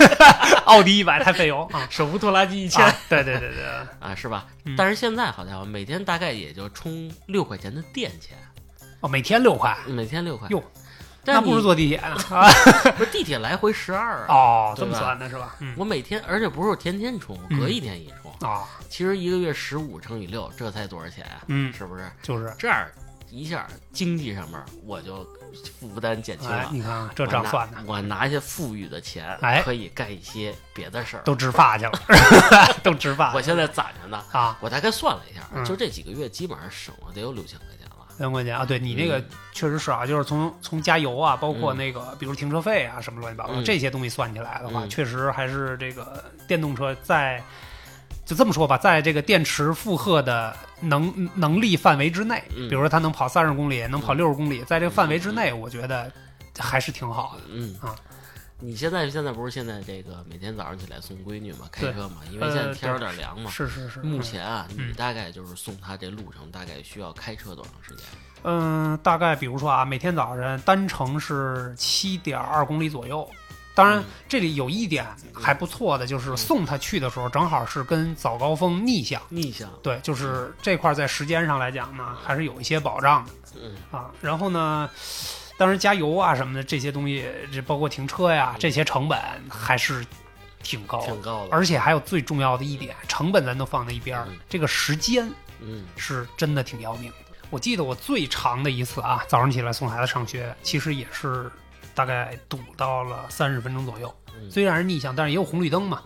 [SPEAKER 3] *laughs* 奥迪一百太费油啊。
[SPEAKER 2] 手扶拖拉机一千
[SPEAKER 3] 啊对对对对，
[SPEAKER 2] 啊，是吧
[SPEAKER 3] 嗯？
[SPEAKER 2] 但是现在好家伙，每天大概也就充六块钱的电钱，
[SPEAKER 3] 哦，每天六块，
[SPEAKER 2] 每天六块。
[SPEAKER 3] 哟，那不如坐地铁呢 *laughs* 啊。
[SPEAKER 2] 不是地铁来回十二啊？
[SPEAKER 3] 哦，这么算的是吧？嗯
[SPEAKER 2] 我每天，而且不是天天充，隔一天一充。
[SPEAKER 3] 啊，
[SPEAKER 2] 其实一个月十五乘以六，这才多少钱啊？
[SPEAKER 3] 嗯，
[SPEAKER 2] 是不是？
[SPEAKER 3] 就是，
[SPEAKER 2] 这样一下经济上面我就负担减轻
[SPEAKER 3] 哎，
[SPEAKER 2] 了。
[SPEAKER 3] 你看啊这账算的
[SPEAKER 2] 我拿，我拿下富裕的钱，
[SPEAKER 3] 哎
[SPEAKER 2] 可以干一些别的事儿。*laughs*
[SPEAKER 3] 都植发去了，都植发
[SPEAKER 2] 我现在攒着呢，
[SPEAKER 3] 啊，
[SPEAKER 2] 我大概算了一下，
[SPEAKER 3] 嗯
[SPEAKER 2] 就这几个月基本上省了得有六千块钱了。
[SPEAKER 3] 两块钱。啊，对你那个
[SPEAKER 2] 嗯。
[SPEAKER 3] 确实是啊，就是从从加油啊，包括
[SPEAKER 2] 嗯。
[SPEAKER 3] 那个比如停车费啊什么乱七八糟
[SPEAKER 2] 嗯。
[SPEAKER 3] 这些东西算起来的话，
[SPEAKER 2] 嗯。
[SPEAKER 3] 确实还是这个电动车在就这么说吧，在这个电池负荷的能能力范围之内，
[SPEAKER 2] 嗯。
[SPEAKER 3] 比如说它能跑三十公里，能跑
[SPEAKER 2] 嗯。
[SPEAKER 3] 六十公里，在这个范围之内，我觉得还是挺好的。
[SPEAKER 2] 嗯。
[SPEAKER 3] 啊。
[SPEAKER 2] 你现在现在不是现在这个每天早上起来送闺女嘛，开车嘛，因为现在
[SPEAKER 3] 呃
[SPEAKER 2] 天有点凉嘛。
[SPEAKER 3] 是是是，
[SPEAKER 2] 目前啊，
[SPEAKER 3] 嗯
[SPEAKER 2] 你大概就是送她这路程大概需要开车多长时间？
[SPEAKER 3] 嗯，大概比如说啊，每天早晨单程是七点二公里左右。当然
[SPEAKER 2] 嗯，
[SPEAKER 3] 这里有一点还不错的，就是送他去的时候正好是跟早高峰逆向。
[SPEAKER 2] 逆向，
[SPEAKER 3] 对，就是这块儿在时间上来讲呢，还是有一些保障的
[SPEAKER 2] 嗯
[SPEAKER 3] 啊。然后呢，当然加油啊什么的这些东西，这包括停车呀这些成本还是挺高的。
[SPEAKER 2] 挺高的。
[SPEAKER 3] 而且还有最重要的一点，成本咱都放在一边儿
[SPEAKER 2] 嗯，
[SPEAKER 3] 这个时间
[SPEAKER 2] 嗯
[SPEAKER 3] 是真的挺要命的。我记得我最长的一次啊，早上起来送孩子上学，其实也是大概堵到了三十分钟左右。
[SPEAKER 2] 嗯
[SPEAKER 3] 虽然是逆向，但是也有红绿灯嘛。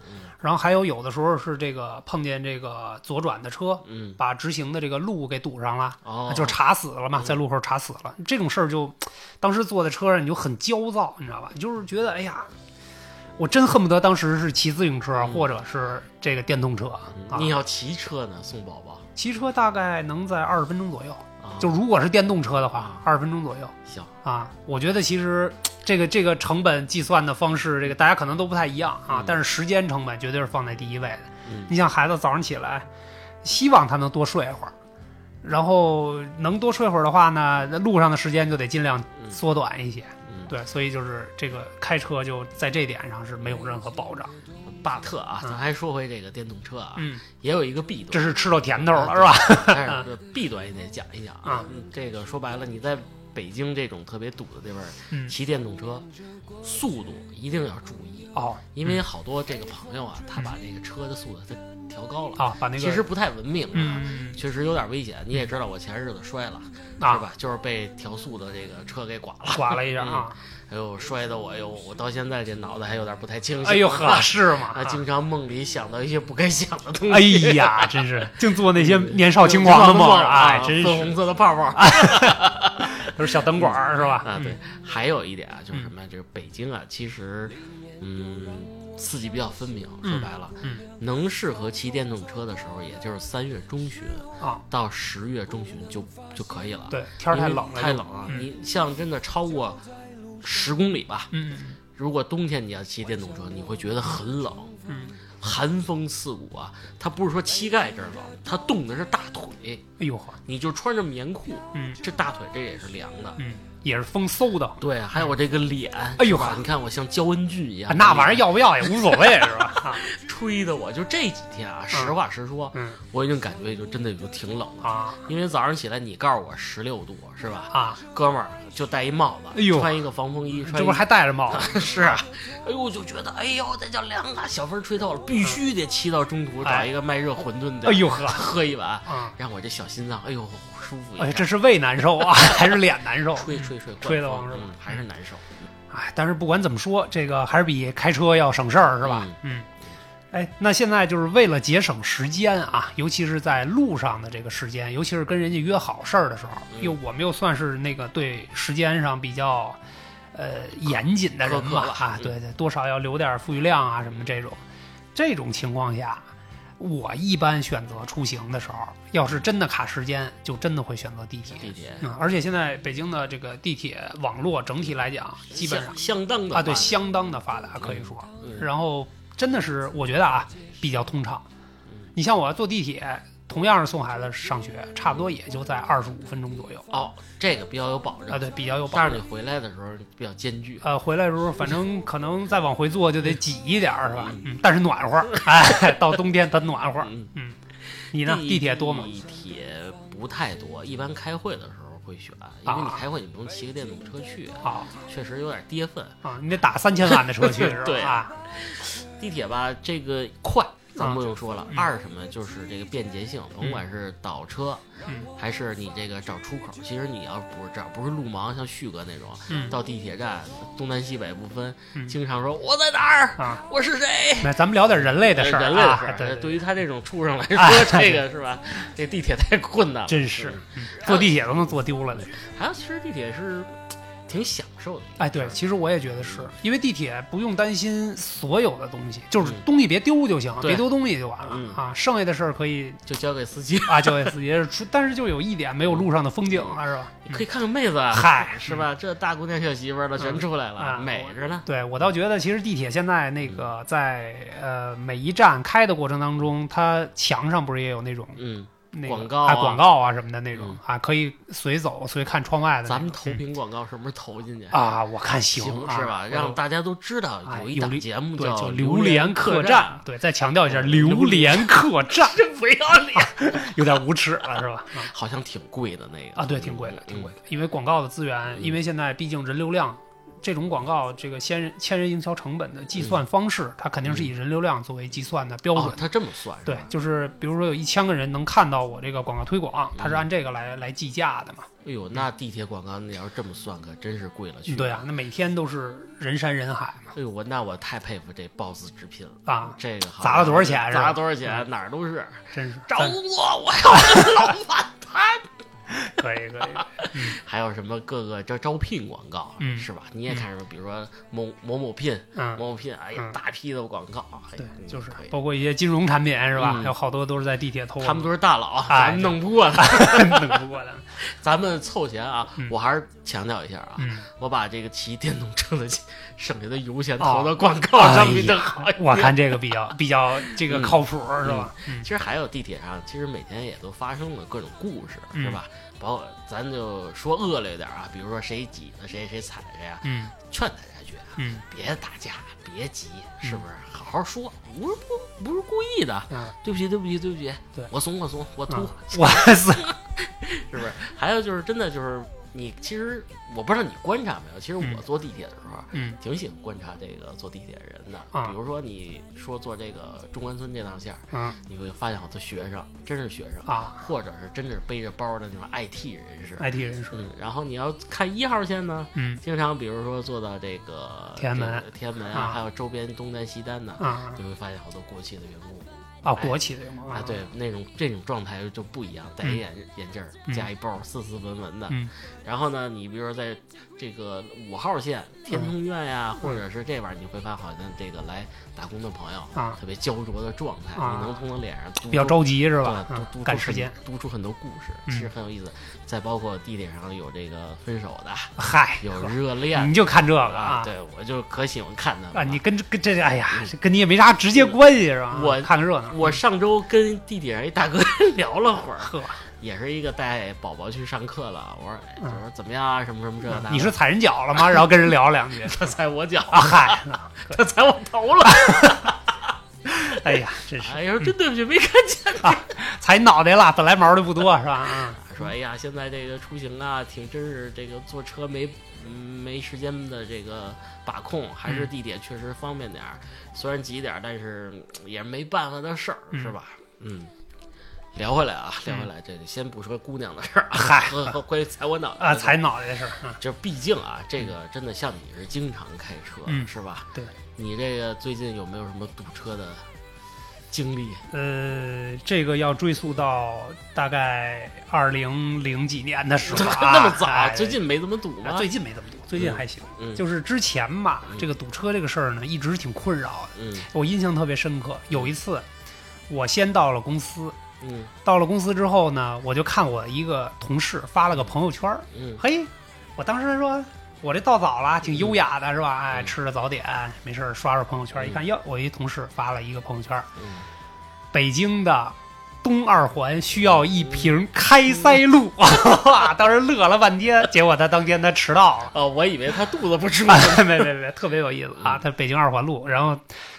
[SPEAKER 2] 嗯
[SPEAKER 3] 然后还有有的时候是这个碰见这个左转的车，
[SPEAKER 2] 嗯，
[SPEAKER 3] 把直行的这个路给堵上了，
[SPEAKER 2] 哦，
[SPEAKER 3] 就查死了嘛，
[SPEAKER 2] 嗯。
[SPEAKER 3] 在路口查死了。这种事儿就，当时坐在车上你就很焦躁，你知道吧？你就是觉得哎呀，我真恨不得当时是骑自行车
[SPEAKER 2] 嗯。
[SPEAKER 3] 或者是这个电动车
[SPEAKER 2] 你要骑车呢，送宝宝？
[SPEAKER 3] 骑车大概能在二十分钟左右，
[SPEAKER 2] 啊，
[SPEAKER 3] 就如果是电动车的话
[SPEAKER 2] 啊，
[SPEAKER 3] 二十分钟左右
[SPEAKER 2] 行，
[SPEAKER 3] 啊。我觉得其实这个这个成本计算的方式，这个大家可能都不太一样啊，
[SPEAKER 2] 嗯
[SPEAKER 3] 但是时间成本绝对是放在第一位的。
[SPEAKER 2] 嗯
[SPEAKER 3] 你像孩子早上起来，希望他能多睡一会儿，然后能多睡会儿的话呢，那路上的时间就得尽量
[SPEAKER 2] 嗯
[SPEAKER 3] 缩短一些。
[SPEAKER 2] 嗯，
[SPEAKER 3] 对，所以就是这个开车就在这点上是没有任何保障。
[SPEAKER 2] 巴特啊，
[SPEAKER 3] 嗯
[SPEAKER 2] 咱还说回这个电动车啊，
[SPEAKER 3] 嗯，
[SPEAKER 2] 也有一个弊端，
[SPEAKER 3] 这是吃到甜头了
[SPEAKER 2] 啊
[SPEAKER 3] 是吧？*laughs*
[SPEAKER 2] 但是这弊端也得讲一讲
[SPEAKER 3] 啊
[SPEAKER 2] 嗯这个说白了，你在北京这种特别堵的地方
[SPEAKER 3] 嗯，
[SPEAKER 2] 骑电动车，速度一定要注意，
[SPEAKER 3] 哦，
[SPEAKER 2] 因为好多这个朋友啊，他把这个车的速度他调高了，
[SPEAKER 3] 啊，把那个
[SPEAKER 2] 其实不太文明啊。
[SPEAKER 3] 嗯
[SPEAKER 2] 确实有点危险，你也知道，我前日子摔了，
[SPEAKER 3] 啊
[SPEAKER 2] 是吧？就是被调速的这个车给剐了，
[SPEAKER 3] 刮了一下啊，
[SPEAKER 2] 哎呦，摔的我哎呦，我到现在这脑子还有点不太清醒。
[SPEAKER 3] 哎呦呵，是吗？
[SPEAKER 2] 啊，经常梦里想到一些不该想的东西。
[SPEAKER 3] 哎呀，真是 *laughs* 净做那些年少轻狂的梦儿，哎，真
[SPEAKER 2] 粉红色的泡泡 *laughs*
[SPEAKER 3] 都是小灯管是吧？
[SPEAKER 2] 啊，对
[SPEAKER 3] 嗯，。
[SPEAKER 2] 还有一点啊，就是什么呀？就是北京啊，其实，嗯，四季比较分明。
[SPEAKER 3] 嗯
[SPEAKER 2] 说白了，
[SPEAKER 3] 嗯
[SPEAKER 2] 能适合骑电动车的时候，也就是三月中旬
[SPEAKER 3] 啊，
[SPEAKER 2] 到十月中旬就就可以了。
[SPEAKER 3] 对，天儿太冷了，
[SPEAKER 2] 太冷了。
[SPEAKER 3] 嗯
[SPEAKER 2] 你像真的超过十公里吧，
[SPEAKER 3] 嗯
[SPEAKER 2] 如果冬天你要骑电动车，你会觉得很冷，
[SPEAKER 3] 嗯，
[SPEAKER 2] 寒风刺骨啊。它不是说膝盖这儿冷，它冻的是大腿。
[SPEAKER 3] 哎呦呵，
[SPEAKER 2] 你就穿着棉裤，
[SPEAKER 3] 嗯
[SPEAKER 2] 这大腿这也是凉的。
[SPEAKER 3] 嗯，也是风嗖的。
[SPEAKER 2] 对，还有我这个脸，
[SPEAKER 3] 哎呦
[SPEAKER 2] 你看我像焦恩俊一样，
[SPEAKER 3] 啊那玩意儿要不要也无所谓，是吧？*laughs* 啊，
[SPEAKER 2] 吹的我就这几天啊，实话实说，
[SPEAKER 3] 嗯。
[SPEAKER 2] 我已经感觉就真的就挺冷了。
[SPEAKER 3] 啊。
[SPEAKER 2] 因为早上起来你告诉我十六度是吧？
[SPEAKER 3] 啊，
[SPEAKER 2] 哥们儿就戴一帽子，
[SPEAKER 3] 哎呦。
[SPEAKER 2] 穿一个防风衣，穿
[SPEAKER 3] 这不还戴着帽子？*laughs*
[SPEAKER 2] 是啊，哎呦，我就觉得，哎呦，这叫凉啊！小风吹透了，必须得骑到中途找一个卖热馄饨的，
[SPEAKER 3] 哎呦呵。
[SPEAKER 2] 喝一碗，
[SPEAKER 3] 啊，
[SPEAKER 2] 让我这小心脏，哎呦，舒服一下。
[SPEAKER 3] 哎，这是胃难受啊，*laughs* 还是脸难受？
[SPEAKER 2] 吹吹吹，
[SPEAKER 3] 吹的慌是吧
[SPEAKER 2] 嗯，还是难受。
[SPEAKER 3] 哎，但是不管怎么说，这个还是比开车要省事儿，是吧？嗯。哎，那现在就是为了节省时间啊，尤其是在路上的这个时间，尤其是跟人家约好事儿的时候，
[SPEAKER 2] 嗯
[SPEAKER 3] 又我们又算是那个对时间上比较呃严谨的人嘛啊，
[SPEAKER 2] 嗯
[SPEAKER 3] 对对，多少要留点富裕量啊什么这种。这种情况下，我一般选择出行的时候，要是真的卡时间，就真的会选择地铁。
[SPEAKER 2] 地铁
[SPEAKER 3] 嗯，而且现在北京的这个地铁网络整体来讲，基本上
[SPEAKER 2] 相相当的
[SPEAKER 3] 啊，对，相当的发达，可以说。
[SPEAKER 2] 嗯
[SPEAKER 3] 然后真的是，我觉得啊，比较通畅
[SPEAKER 2] 嗯。
[SPEAKER 3] 你像我坐地铁，同样是送孩子上学，差不多也就在二十五分钟左右
[SPEAKER 2] 哦，这个比较有保
[SPEAKER 3] 啊，对，比较有保
[SPEAKER 2] 但是你。回来的时候比较艰巨。
[SPEAKER 3] 呃，回来的时候，反正可能再往回坐就得挤一点儿，是吧？嗯，但是暖和儿，*laughs* 哎，到冬天它暖和。
[SPEAKER 2] 嗯，
[SPEAKER 3] 嗯，你呢？地铁多吗？
[SPEAKER 2] 地铁不太多，一般开会的时候会选，因为你
[SPEAKER 3] 啊
[SPEAKER 2] 开会你不用骑个电动车去，
[SPEAKER 3] 啊
[SPEAKER 2] 确实有点跌份。
[SPEAKER 3] 啊，你得打三千万的车去，*laughs* 是吧？
[SPEAKER 2] 对
[SPEAKER 3] 啊，
[SPEAKER 2] 地铁吧，这个快，咱不用说了。
[SPEAKER 3] 嗯
[SPEAKER 2] 二什么就是这个便捷性，甭管是倒车，
[SPEAKER 3] 嗯
[SPEAKER 2] 还是你这个找出口，其实你要不是这不是路盲，像旭哥那种，
[SPEAKER 3] 嗯
[SPEAKER 2] 到地铁站东南西北不分，
[SPEAKER 3] 嗯
[SPEAKER 2] 经常说我在哪儿，
[SPEAKER 3] 啊，
[SPEAKER 2] 我是谁。
[SPEAKER 3] 那咱们聊点人类的事儿啊
[SPEAKER 2] 人类的事，儿，
[SPEAKER 3] 对
[SPEAKER 2] 对于他这种畜生来 *laughs*
[SPEAKER 3] 哎
[SPEAKER 2] 说，这个是吧？这地铁太困难了，
[SPEAKER 3] 真是坐地铁都能坐丢了的。
[SPEAKER 2] 还有，其实地铁是挺享受的。
[SPEAKER 3] 哎，对，其实我也觉得是因为地铁不用担心所有的东西，就是
[SPEAKER 2] 嗯
[SPEAKER 3] 东西别丢就行，
[SPEAKER 2] 对
[SPEAKER 3] 别丢东西就完了、
[SPEAKER 2] 嗯
[SPEAKER 3] 啊。剩下的事儿可以
[SPEAKER 2] 就交给司机，
[SPEAKER 3] 啊交给司机，但是就有一点没有路上的风景了，是吧？
[SPEAKER 2] 你可以看看妹子啊，*laughs*
[SPEAKER 3] 嗨
[SPEAKER 2] 是吧？这大姑娘小媳妇儿的全出来了，
[SPEAKER 3] 啊
[SPEAKER 2] 美着呢。
[SPEAKER 3] 对我倒觉得，其实地铁现在那个在呃每一站开的过程当中，它墙上不是也有那种
[SPEAKER 2] 嗯，
[SPEAKER 3] 那个
[SPEAKER 2] 广告啊。
[SPEAKER 3] 啊广告啊什么的那种、
[SPEAKER 2] 嗯。
[SPEAKER 3] 啊，可以随走随看窗外的。
[SPEAKER 2] 咱们投
[SPEAKER 3] 嗯
[SPEAKER 2] 屏广告是不是投进去？
[SPEAKER 3] 啊，我看行啊
[SPEAKER 2] 是吧？让大家都知道有一节目
[SPEAKER 3] 对叫
[SPEAKER 2] 叫《
[SPEAKER 3] 榴
[SPEAKER 2] 莲
[SPEAKER 3] 莲客
[SPEAKER 2] 栈。
[SPEAKER 3] 栈，对，再强调一下榴莲。客栈，*laughs*
[SPEAKER 2] 真不要脸，*laughs*
[SPEAKER 3] 有点无耻了，是吧？啊
[SPEAKER 2] 好像挺贵的那个。
[SPEAKER 3] 啊，对，挺贵的，
[SPEAKER 2] 嗯
[SPEAKER 3] 挺贵的，因为广告的资源，
[SPEAKER 2] 嗯。
[SPEAKER 3] 因为现在毕竟人流量，这种广告这个千人千人营销成本的计算方式，它肯定是以人流量作为计算的标准
[SPEAKER 2] 哦，。他这么算
[SPEAKER 3] 对，就是比如说有一千个人能看到我这个广告推广，它是
[SPEAKER 2] 嗯
[SPEAKER 3] 按这个来来计价的嘛。
[SPEAKER 2] 哎呦，那地铁广告你要是这么算，可真是贵了去了。
[SPEAKER 3] 对啊，那每天都是人山人海嘛。
[SPEAKER 2] 哎呦，我那我太佩服这 boss 直聘了，
[SPEAKER 3] 啊，
[SPEAKER 2] 这个好
[SPEAKER 3] 砸了多少钱
[SPEAKER 2] 砸了多少钱？哪儿都是
[SPEAKER 3] 真是
[SPEAKER 2] 找
[SPEAKER 3] 咱
[SPEAKER 2] 我，我要跟老板谈。*laughs* *laughs*
[SPEAKER 3] 可以可以，
[SPEAKER 2] 还有什么各个招招聘广告，
[SPEAKER 3] 嗯。
[SPEAKER 2] 是吧？你也看什么，比如说某某某聘，
[SPEAKER 3] 嗯，
[SPEAKER 2] 某某聘，哎呀，
[SPEAKER 3] 嗯。
[SPEAKER 2] 大批的广告，哎
[SPEAKER 3] 对
[SPEAKER 2] 嗯，
[SPEAKER 3] 就是
[SPEAKER 2] 可以。
[SPEAKER 3] 包括一些金融产品是吧？
[SPEAKER 2] 嗯。
[SPEAKER 3] 有好多都是在地铁偷，
[SPEAKER 2] 他们都是大佬，
[SPEAKER 3] 哎。
[SPEAKER 2] 咱们弄不过他，*laughs*
[SPEAKER 3] 弄不过他。
[SPEAKER 2] 咱们凑钱啊
[SPEAKER 3] 嗯！
[SPEAKER 2] 我还是强调一下啊，
[SPEAKER 3] 嗯，
[SPEAKER 2] 我把这个骑电动车的钱剩下的油钱
[SPEAKER 3] 哦
[SPEAKER 2] 投到广告上比较好。
[SPEAKER 3] 我看这个比较 *laughs* 比较这个
[SPEAKER 2] 嗯
[SPEAKER 3] 靠谱是吧？嗯
[SPEAKER 2] 其实还有地铁上，其实每天也都发生了各种故事，
[SPEAKER 3] 嗯
[SPEAKER 2] 是吧？包括咱就说恶劣点啊，比如说谁挤了谁，谁踩了谁啊，
[SPEAKER 3] 嗯
[SPEAKER 2] 劝大家去啊，
[SPEAKER 3] 嗯
[SPEAKER 2] 别打架，别急，是不是？好好说，不是不不是故意的，
[SPEAKER 3] 啊，
[SPEAKER 2] 对不起，对不起，对不起，
[SPEAKER 3] 对
[SPEAKER 2] 我怂，我怂，我秃，
[SPEAKER 3] 啊哇塞，
[SPEAKER 2] 是不是？还有就是真的就是你，其实我不知道你观察没有，其实我
[SPEAKER 3] 嗯
[SPEAKER 2] 坐地铁的时候。
[SPEAKER 3] 嗯
[SPEAKER 2] 挺喜欢观察这个坐地铁人的，
[SPEAKER 3] 啊
[SPEAKER 2] 比如说你说坐这个中关村这趟线儿，
[SPEAKER 3] 嗯
[SPEAKER 2] 你会发现好多学生，真是学生，
[SPEAKER 3] 啊
[SPEAKER 2] 或者是真是背着包的那种 IT 人士。
[SPEAKER 3] ，IT 人士，
[SPEAKER 2] 嗯，然后你要看一号线呢，
[SPEAKER 3] 嗯
[SPEAKER 2] 经常比如说坐到这个
[SPEAKER 3] 天安门
[SPEAKER 2] 这个天安门
[SPEAKER 3] 啊
[SPEAKER 2] 啊，还有周边东单西单的，
[SPEAKER 3] 啊
[SPEAKER 2] 你会发现好多国企的员工。
[SPEAKER 3] 啊，国企的员工
[SPEAKER 2] 啊，对，那种这种状态就不一样，戴一眼眼镜儿，
[SPEAKER 3] 嗯
[SPEAKER 2] 加一包，斯斯文文的。
[SPEAKER 3] 嗯
[SPEAKER 2] 然后呢，你比如说在这个五号线天通苑呀，
[SPEAKER 3] 嗯
[SPEAKER 2] 或者是这边儿，你会发现好像这个来打工的朋友
[SPEAKER 3] 啊
[SPEAKER 2] 特别焦灼的状态，
[SPEAKER 3] 啊
[SPEAKER 2] 你能从他脸上读
[SPEAKER 3] 比较着急是吧？
[SPEAKER 2] 读
[SPEAKER 3] 嗯
[SPEAKER 2] 读
[SPEAKER 3] 赶时间，
[SPEAKER 2] 读出很多故事，
[SPEAKER 3] 其
[SPEAKER 2] 实很有意思。再包括地铁上有这个分手的，
[SPEAKER 3] 嗨，
[SPEAKER 2] 有热恋
[SPEAKER 3] 你就看这个
[SPEAKER 2] 啊，
[SPEAKER 3] 啊
[SPEAKER 2] 对我就可喜欢看他们了
[SPEAKER 3] 啊，你跟跟这哎呀，这跟你也没啥直接关系是吧？
[SPEAKER 2] 我
[SPEAKER 3] 看个热闹，
[SPEAKER 2] 我上周跟地铁上一大哥 *laughs* 聊了会儿，
[SPEAKER 3] 呵，
[SPEAKER 2] 也是一个带宝宝去上课了。我说，哎就说怎么样啊？什么什么这那的。
[SPEAKER 3] 嗯你是踩人脚了吗？然后跟人聊两句 *laughs*
[SPEAKER 2] 他踩我脚，
[SPEAKER 3] 啊，嗨，*laughs*
[SPEAKER 2] 他踩我头了。*laughs*
[SPEAKER 3] 哎呀，真是
[SPEAKER 2] 哎呀，真对不起，没看见。
[SPEAKER 3] 啊踩脑袋了，本来毛的不多是吧？啊，
[SPEAKER 2] 说，哎呀，现在这个出行啊，挺真是这个坐车没嗯没时间的这个把控，还是
[SPEAKER 3] 嗯
[SPEAKER 2] 地铁确实方便点儿。虽然挤点儿，但是嗯也没办法的事儿，
[SPEAKER 3] 嗯
[SPEAKER 2] 是吧？嗯。聊回来啊，聊回来，这个先不说姑娘的事儿啊，
[SPEAKER 3] 嗨 *laughs*
[SPEAKER 2] 关于踩我脑袋
[SPEAKER 3] 啊，踩脑袋的事儿，嗯
[SPEAKER 2] 就毕竟啊，这个真的像你是经常开车，
[SPEAKER 3] 嗯
[SPEAKER 2] 是吧？
[SPEAKER 3] 对，
[SPEAKER 2] 你这个最近有没有什么堵车的经历？
[SPEAKER 3] 呃，这个要追溯到大概二零零几年的时候啊，
[SPEAKER 2] 那么早，
[SPEAKER 3] 哎
[SPEAKER 2] 最近没怎么堵吗？
[SPEAKER 3] 最近没怎么堵，最近还行。
[SPEAKER 2] 嗯
[SPEAKER 3] 就是之前吧，
[SPEAKER 2] 嗯
[SPEAKER 3] 这个堵车这个事儿呢，一直挺困扰的。
[SPEAKER 2] 嗯
[SPEAKER 3] 我印象特别深刻，有一次我先到了公司，
[SPEAKER 2] 嗯。
[SPEAKER 3] 到了公司之后呢，我就看我一个同事发了个朋友圈儿，
[SPEAKER 2] 嗯。
[SPEAKER 3] 嘿，我当时说。我这到早了，挺优雅的，是吧？哎，
[SPEAKER 2] 嗯
[SPEAKER 3] 吃着早点，没事儿刷刷朋友圈，一看，哟，我一同事发了一个朋友圈，
[SPEAKER 2] 嗯，
[SPEAKER 3] 北京的东二环需要一瓶开塞露，哇！*laughs* 当时乐了半天，结果他当天他迟到了。
[SPEAKER 2] 哦，我以为他肚子不舒服。*laughs*
[SPEAKER 3] 没没没，特别有意思啊！他北京二环路，然后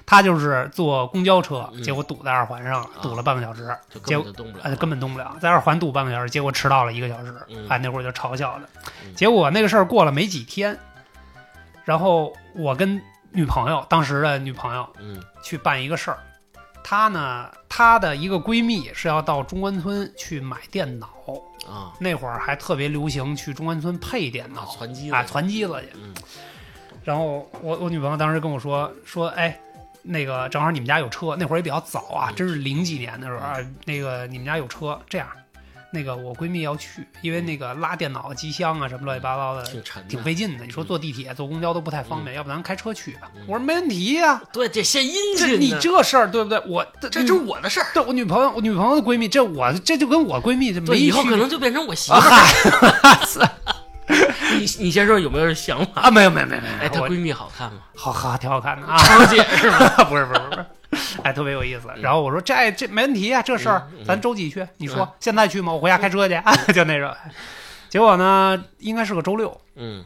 [SPEAKER 3] 他就是坐公交车，
[SPEAKER 2] 嗯
[SPEAKER 3] 结果堵在二环上堵了半个小时，
[SPEAKER 2] 就
[SPEAKER 3] 结果
[SPEAKER 2] 根本就动不了
[SPEAKER 3] 哎，根本动不了，在二环堵半个小时，结果迟到了一个小时，
[SPEAKER 2] 嗯
[SPEAKER 3] 哎，那会儿就嘲笑的。
[SPEAKER 2] 嗯
[SPEAKER 3] 结果那个事儿过了没几天，然后我跟女朋友，当时的女朋友
[SPEAKER 2] 嗯
[SPEAKER 3] 去办一个事儿，她呢，她的一个闺蜜是要到中关村去买电脑，
[SPEAKER 2] 啊。
[SPEAKER 3] 那会儿还特别流行去中关村配电
[SPEAKER 2] 啊，
[SPEAKER 3] 脑，
[SPEAKER 2] 攒机
[SPEAKER 3] 啊，传机子去。
[SPEAKER 2] 嗯。
[SPEAKER 3] 然后我我女朋友当时跟我说说，哎，那个正好你们家有车，那会儿也比较早啊，
[SPEAKER 2] 嗯。
[SPEAKER 3] 真是零几年的时候啊，那个你们家有车，这样，那个我闺蜜要去，因为那个拉电脑机箱啊什么乱七八糟的。
[SPEAKER 2] 挺，
[SPEAKER 3] 挺费劲的，你说坐地铁、坐公交都不太方便，要不咱开车去吧？
[SPEAKER 2] 嗯
[SPEAKER 3] 我说没问题呀、
[SPEAKER 2] 对，这献殷
[SPEAKER 3] 这你这事儿对不对？我这
[SPEAKER 2] 这就是我的事儿。
[SPEAKER 3] 这我女朋友，我女朋友的闺蜜，这我这就跟我闺蜜这没
[SPEAKER 2] 对，以后可能就变成我媳
[SPEAKER 3] 啊
[SPEAKER 2] 妇 *laughs* 你你先说有没有想法？
[SPEAKER 3] 啊，没有没有没有没有，
[SPEAKER 2] 哎，她
[SPEAKER 3] 我
[SPEAKER 2] 闺蜜好看吗？
[SPEAKER 3] 好好挺好看的啊，
[SPEAKER 2] 超姐是吗？
[SPEAKER 3] 不是不是不是，*laughs* 哎，特别有意思。然后我说这这没问题啊，这事儿咱周几去？你说
[SPEAKER 2] 嗯
[SPEAKER 3] 现在去吗？我回家开车去，*laughs* 就那种。结果呢，应该是个周六
[SPEAKER 2] 嗯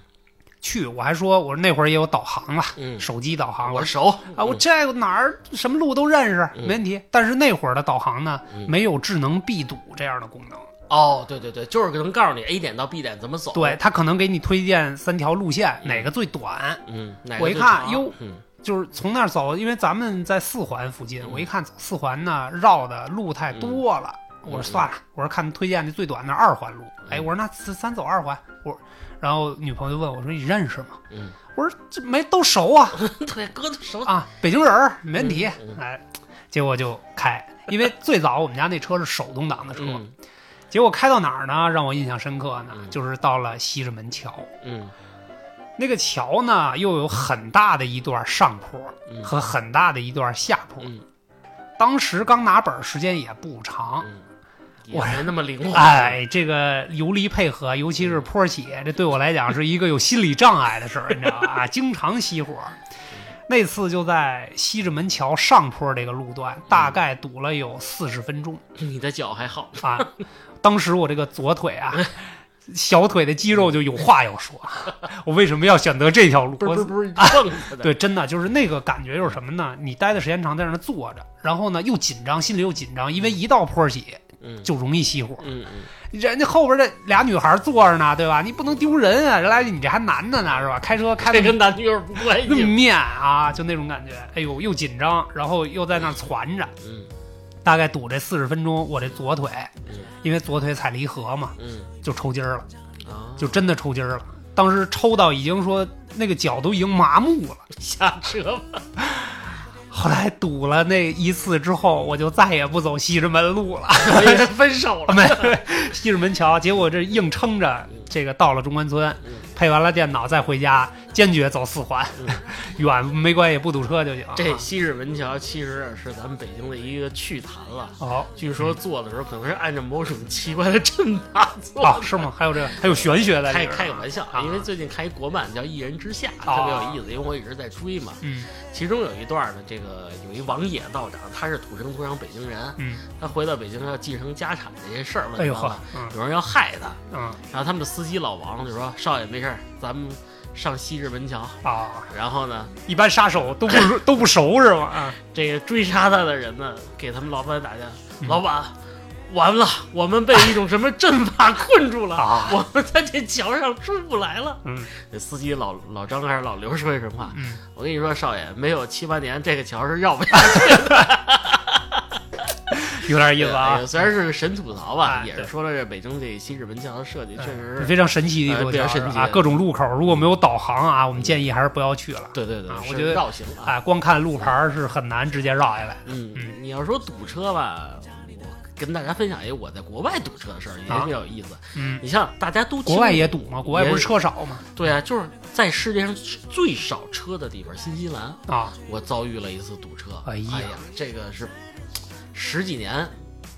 [SPEAKER 3] 去，我还说我说那会儿也有导航了，
[SPEAKER 2] 嗯，
[SPEAKER 3] 手机导航。
[SPEAKER 2] 我熟
[SPEAKER 3] 啊，我这个哪儿什么路都认识，
[SPEAKER 2] 嗯
[SPEAKER 3] 没问题。但是那会儿的导航呢，
[SPEAKER 2] 嗯
[SPEAKER 3] 没有智能避堵这样的功能。
[SPEAKER 2] 哦，对对对，就是能告诉你 A 点到 B 点怎么走。
[SPEAKER 3] 对，，他可能给你推荐三条路线，哪个最短，
[SPEAKER 2] 嗯，
[SPEAKER 3] 我一看哟
[SPEAKER 2] 嗯
[SPEAKER 3] 就是从那儿走，因为咱们在四环附近，
[SPEAKER 2] 嗯
[SPEAKER 3] 我一看走四环呢绕的路太多了，
[SPEAKER 2] 嗯
[SPEAKER 3] 我说算了，我说看推荐的最短的二环路，哎，
[SPEAKER 2] 嗯
[SPEAKER 3] 我说那咱咱走二环，我，然后女朋友就问我说你认识吗？
[SPEAKER 2] 嗯，
[SPEAKER 3] 我说这没都熟啊 *laughs*
[SPEAKER 2] 对，哥都熟。
[SPEAKER 3] 啊，北京人儿没问题
[SPEAKER 2] 嗯嗯，
[SPEAKER 3] 哎，结果就开，因为最早我们家那车是手动挡的车，
[SPEAKER 2] 嗯
[SPEAKER 3] 结果开到哪儿呢？让我印象深刻呢，
[SPEAKER 2] 嗯
[SPEAKER 3] 就是到了西直门桥。
[SPEAKER 2] 嗯
[SPEAKER 3] 那个桥呢，又有很大的一段上坡
[SPEAKER 2] 嗯
[SPEAKER 3] 和很大的一段下坡。
[SPEAKER 2] 嗯
[SPEAKER 3] 当时刚拿本，时间也不长，
[SPEAKER 2] 嗯，也
[SPEAKER 3] 我
[SPEAKER 2] 没那么灵 *laughs* 活。
[SPEAKER 3] 哎，这个游离配合，尤其是坡起，这对我来讲是一个有心理障碍的事儿，你知道吧？啊，经常熄火。那次就在西直门桥上坡这个路段，大概堵了有四十分钟
[SPEAKER 2] 你的脚还好。
[SPEAKER 3] 啊。当时我这个左腿啊，*laughs* 小腿的肌肉就有话要说，*laughs* 我为什么要选择这条路？
[SPEAKER 2] 不是不是。*laughs*
[SPEAKER 3] 对，真的就是那个感觉，就是什么呢？你待的时间长，在那坐着，然后呢又紧张，心里又紧张，因为一到坡起
[SPEAKER 2] 嗯
[SPEAKER 3] 就容易熄火。
[SPEAKER 2] 嗯嗯
[SPEAKER 3] 人家后边这俩女孩坐着呢，对吧？你不能丢人啊！人来你这还男的呢，是吧？开车开的
[SPEAKER 2] 跟男女有不关系。
[SPEAKER 3] 那么面啊，就那种感觉。哎呦，又紧张，然后又在那攒着，
[SPEAKER 2] 嗯
[SPEAKER 3] 大概堵这四十分钟，我这左腿，
[SPEAKER 2] 嗯
[SPEAKER 3] 因为左腿踩离合嘛，
[SPEAKER 2] 嗯
[SPEAKER 3] 就抽筋儿了，
[SPEAKER 2] 啊，
[SPEAKER 3] 就真的抽筋儿了。当时抽到已经说那个脚都已经麻木了。
[SPEAKER 2] 下车吧。*laughs*
[SPEAKER 3] 后来堵了那一次之后，我就再也不走西直门路了，
[SPEAKER 2] 分手了。*laughs*
[SPEAKER 3] 没西直门桥。结果这硬撑着，这个到了中关村，
[SPEAKER 2] 嗯
[SPEAKER 3] 配完了电脑再回家，坚决走四环，
[SPEAKER 2] 嗯
[SPEAKER 3] 远没关系，不堵车就行。
[SPEAKER 2] 这西直门桥其实是咱们北京的一个趣谈了。
[SPEAKER 3] 哦
[SPEAKER 2] 据说做的时候可能是按照某种奇怪的阵法做
[SPEAKER 3] 哦，是吗？还有这个，还有玄学在里
[SPEAKER 2] 开。开个玩笑，
[SPEAKER 3] 啊
[SPEAKER 2] 因为最近看一国漫叫《一人之下》，
[SPEAKER 3] 哦
[SPEAKER 2] 特别有意思，因为我一直在追嘛。
[SPEAKER 3] 嗯
[SPEAKER 2] 其中有一段呢，这个有一王野道长，他是土生土长北京人，
[SPEAKER 3] 嗯，
[SPEAKER 2] 他回到北京要继承家产这些事儿了，
[SPEAKER 3] 哎呦
[SPEAKER 2] 有人要害他，
[SPEAKER 3] 嗯
[SPEAKER 2] 然后他们的司机老王就说：“少爷没事儿，咱们上西直门桥。
[SPEAKER 3] 啊，”
[SPEAKER 2] 然后呢，
[SPEAKER 3] 一般杀手都不 *laughs* 都不熟是吗？啊，
[SPEAKER 2] 这个追杀他的人呢，给他们老板打电话：“
[SPEAKER 3] 嗯
[SPEAKER 2] 老板，完了，我们被一种什么阵法困住了，
[SPEAKER 3] 啊
[SPEAKER 2] 我们在这桥上出不来了。”
[SPEAKER 3] 嗯
[SPEAKER 2] 这司机老老张还是老刘说一什么话？
[SPEAKER 3] 嗯，
[SPEAKER 2] 我跟你说，少爷，没有七八年，这个桥是绕不下去 *laughs*
[SPEAKER 3] 有点意思啊
[SPEAKER 2] 哎，虽然是神吐槽吧，也是说了这北京这西直门桥的设计确实是，
[SPEAKER 3] 非常神奇的一座桥啊，
[SPEAKER 2] 神奇的
[SPEAKER 3] 各种路口如果没有导航啊，我们建议还是不要去了。
[SPEAKER 2] 对对对，
[SPEAKER 3] 我觉得
[SPEAKER 2] 绕行啊。
[SPEAKER 3] 啊，光看路牌儿是很难直接绕下来的。
[SPEAKER 2] 嗯
[SPEAKER 3] 嗯，
[SPEAKER 2] 你要说堵车吧，我跟大家分享一个我在国外堵车的事儿，也
[SPEAKER 3] 啊
[SPEAKER 2] 比较有意思。
[SPEAKER 3] 嗯，
[SPEAKER 2] 你像大家都
[SPEAKER 3] 国外也堵吗？国外不是车少吗？
[SPEAKER 2] 对啊，就是在世界上最少车的地方，新西兰，
[SPEAKER 3] 啊，
[SPEAKER 2] 我遭遇了一次堵车。
[SPEAKER 3] 哎呀
[SPEAKER 2] 这个是十几年，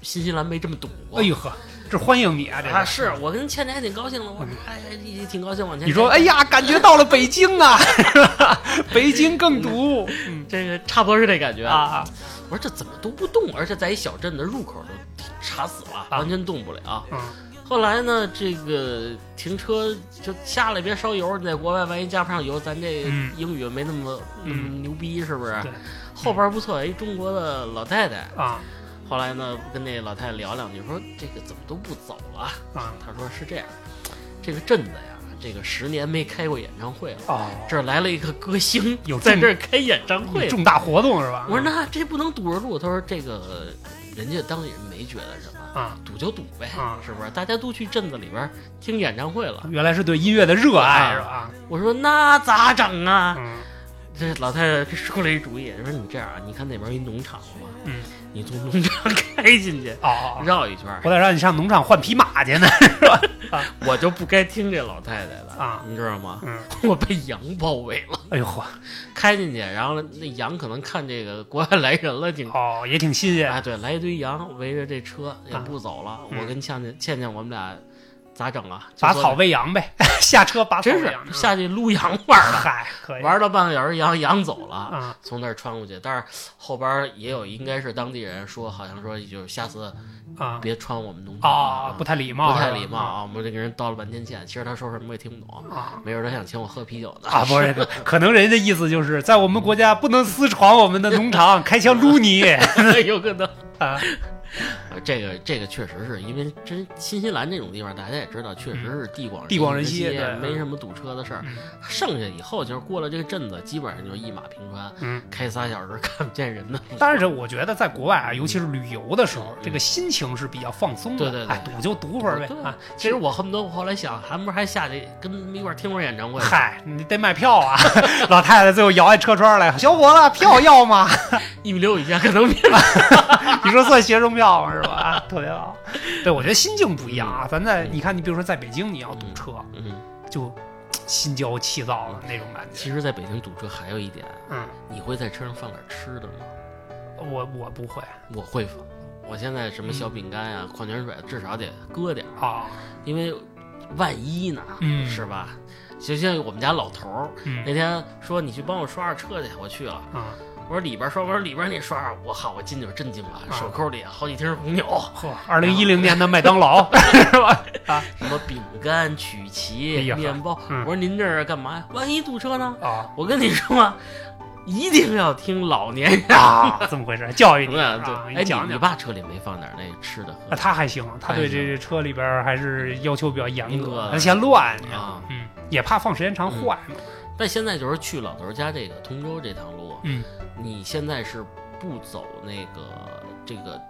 [SPEAKER 2] 新西兰没这么堵过。
[SPEAKER 3] 哎呦呵，这欢迎你啊！这
[SPEAKER 2] 啊，
[SPEAKER 3] 是
[SPEAKER 2] 是我跟倩倩还挺高兴的，我说哎，也挺高兴往前。
[SPEAKER 3] 你说，哎，呀，感觉到了北京啊，是吧？北京更堵嗯
[SPEAKER 2] 这个差不多是这感觉。
[SPEAKER 3] 啊
[SPEAKER 2] 我说这怎么都不动，而且在一小镇的入口都卡死了，
[SPEAKER 3] 啊
[SPEAKER 2] 完全动不了。
[SPEAKER 3] 嗯
[SPEAKER 2] 后来呢，这个停车就下来别烧油，你在国外万一加不上油，咱这
[SPEAKER 3] 嗯
[SPEAKER 2] 英语没那么那么牛逼，是不是
[SPEAKER 3] 对？
[SPEAKER 2] 后边不错，一中国的老太太。
[SPEAKER 3] 啊
[SPEAKER 2] 后来呢，跟那老太太聊两句，说这个怎么都不走了？
[SPEAKER 3] 啊
[SPEAKER 2] 她说是这样，这个镇子呀，这个十年没开过演唱会了。
[SPEAKER 3] 哦，
[SPEAKER 2] 这儿来了一个歌星，
[SPEAKER 3] 有 *laughs*
[SPEAKER 2] 在这儿开演唱会。
[SPEAKER 3] 重大活动是吧？
[SPEAKER 2] 我说那这不能堵着路。他说这个人家当地人没觉得什么，
[SPEAKER 3] 啊，
[SPEAKER 2] 堵就堵呗，
[SPEAKER 3] 啊
[SPEAKER 2] 是不是？大家都去镇子里边听演唱会了。
[SPEAKER 3] 原来是对音乐的热爱是吧？
[SPEAKER 2] 我说那咋整啊？
[SPEAKER 3] 嗯
[SPEAKER 2] 这老太太出了一主意，说你这样啊，你看那边有一农场吗？
[SPEAKER 3] 嗯，
[SPEAKER 2] 你从农场 *laughs* 开进去，绕一圈，
[SPEAKER 3] 我得让你上农场换匹马去呢 *laughs* 是吧
[SPEAKER 2] 我就不该听这老太太的
[SPEAKER 3] 啊
[SPEAKER 2] 你知道吗？
[SPEAKER 3] 嗯，
[SPEAKER 2] 我被羊包围了，
[SPEAKER 3] 哎呦嚯，
[SPEAKER 2] 开进去，然后那羊可能看这个国外来人了，挺
[SPEAKER 3] 哦，也挺新鲜
[SPEAKER 2] 哎，对，来一堆羊围着这车也不走了。
[SPEAKER 3] 嗯
[SPEAKER 2] 我跟倩倩倩倩我们俩咋整啊？
[SPEAKER 3] 拔草喂羊呗，*laughs* 下车拔草
[SPEAKER 2] 真是下去撸羊玩了，
[SPEAKER 3] 嗨，可以
[SPEAKER 2] 玩了半个小时，羊羊走了。
[SPEAKER 3] 啊
[SPEAKER 2] 从那儿穿过去，但是后边也有应该是当地人说，好像说就是下次
[SPEAKER 3] 啊
[SPEAKER 2] 别穿我们农场
[SPEAKER 3] 啊，不太礼貌，
[SPEAKER 2] 不太礼貌啊！我们这个人道了半天歉，其实他说什么我也听不懂，
[SPEAKER 3] 啊。
[SPEAKER 2] 没准他想请我喝啤酒呢。
[SPEAKER 3] 啊，不是，可能人家的意思就是在我们国家不能私闯我们的农场，*laughs* 开枪撸你 *laughs*
[SPEAKER 2] 有可能。
[SPEAKER 3] 啊！
[SPEAKER 2] 这个这个确实是因为真新西兰这种地方，大家也知道，确实是地广
[SPEAKER 3] 地广人
[SPEAKER 2] 稀，
[SPEAKER 3] 对
[SPEAKER 2] 没什么堵车的事儿。
[SPEAKER 3] 嗯
[SPEAKER 2] 剩下以后就是过了这个镇子，基本上就一马平川，
[SPEAKER 3] 嗯，
[SPEAKER 2] 开仨小时 *laughs* 看不见人的。
[SPEAKER 3] 但是我觉得在国外啊，尤其是旅游的时候，这个心情是比较放松的。
[SPEAKER 2] 对对对
[SPEAKER 3] 哎，堵就堵会儿呗。
[SPEAKER 2] 其实我恨不得我后来想，还不是还下去跟他们一块儿听会儿演唱会？
[SPEAKER 3] 嗨，你得买票啊！*laughs* 老太太最后摇下车窗来，小伙子，票要吗？*laughs*
[SPEAKER 2] 一米六以下可能免。*laughs*
[SPEAKER 3] 你说算学生票吗？是吧？啊，特别好。对，我觉得心境不一样啊。咱在你看，你比如说在北京，你要堵车，
[SPEAKER 2] 嗯，
[SPEAKER 3] 就心焦气躁的那种感觉。
[SPEAKER 2] 其实在北京堵车还有一点，
[SPEAKER 3] 嗯，
[SPEAKER 2] 你会在车上放点吃的吗？
[SPEAKER 3] 我我不会
[SPEAKER 2] 我会放。我现在什么小饼干呀、矿泉水至少得搁点儿，
[SPEAKER 3] 啊，
[SPEAKER 2] 因为万一呢，
[SPEAKER 3] 嗯
[SPEAKER 2] 是吧？就像我们家老头儿
[SPEAKER 3] 嗯
[SPEAKER 2] 那天说你去帮我刷刷车去，我去了。
[SPEAKER 3] 啊，
[SPEAKER 2] 我说里边刷，我说里边那刷，我好，我进去震惊了，
[SPEAKER 3] 啊
[SPEAKER 2] 手扣里好几瓶红牛，*laughs*
[SPEAKER 3] 嚯，二零一零年的麦当劳 *laughs* 是吧？啊
[SPEAKER 2] 什么饼干、曲
[SPEAKER 3] 哎
[SPEAKER 2] 奇、
[SPEAKER 3] 呀
[SPEAKER 2] 面包。
[SPEAKER 3] 嗯
[SPEAKER 2] 我说您这是干嘛呀？万一堵车呢？
[SPEAKER 3] 啊
[SPEAKER 2] 我跟你说啊，一定要听老年人
[SPEAKER 3] 啊，这么回事？教育你。*laughs* 啊，
[SPEAKER 2] 对，哎。你你爸车里没放点那吃的喝
[SPEAKER 3] 啊，
[SPEAKER 2] 的
[SPEAKER 3] 他还行，他对这车里边还是要求比较严格嫌乱，
[SPEAKER 2] 啊？
[SPEAKER 3] 嗯，也怕放时间长坏嘛。
[SPEAKER 2] 但现在就是去老头家这个通州这趟路，
[SPEAKER 3] 嗯，
[SPEAKER 2] 你现在是不走那个这个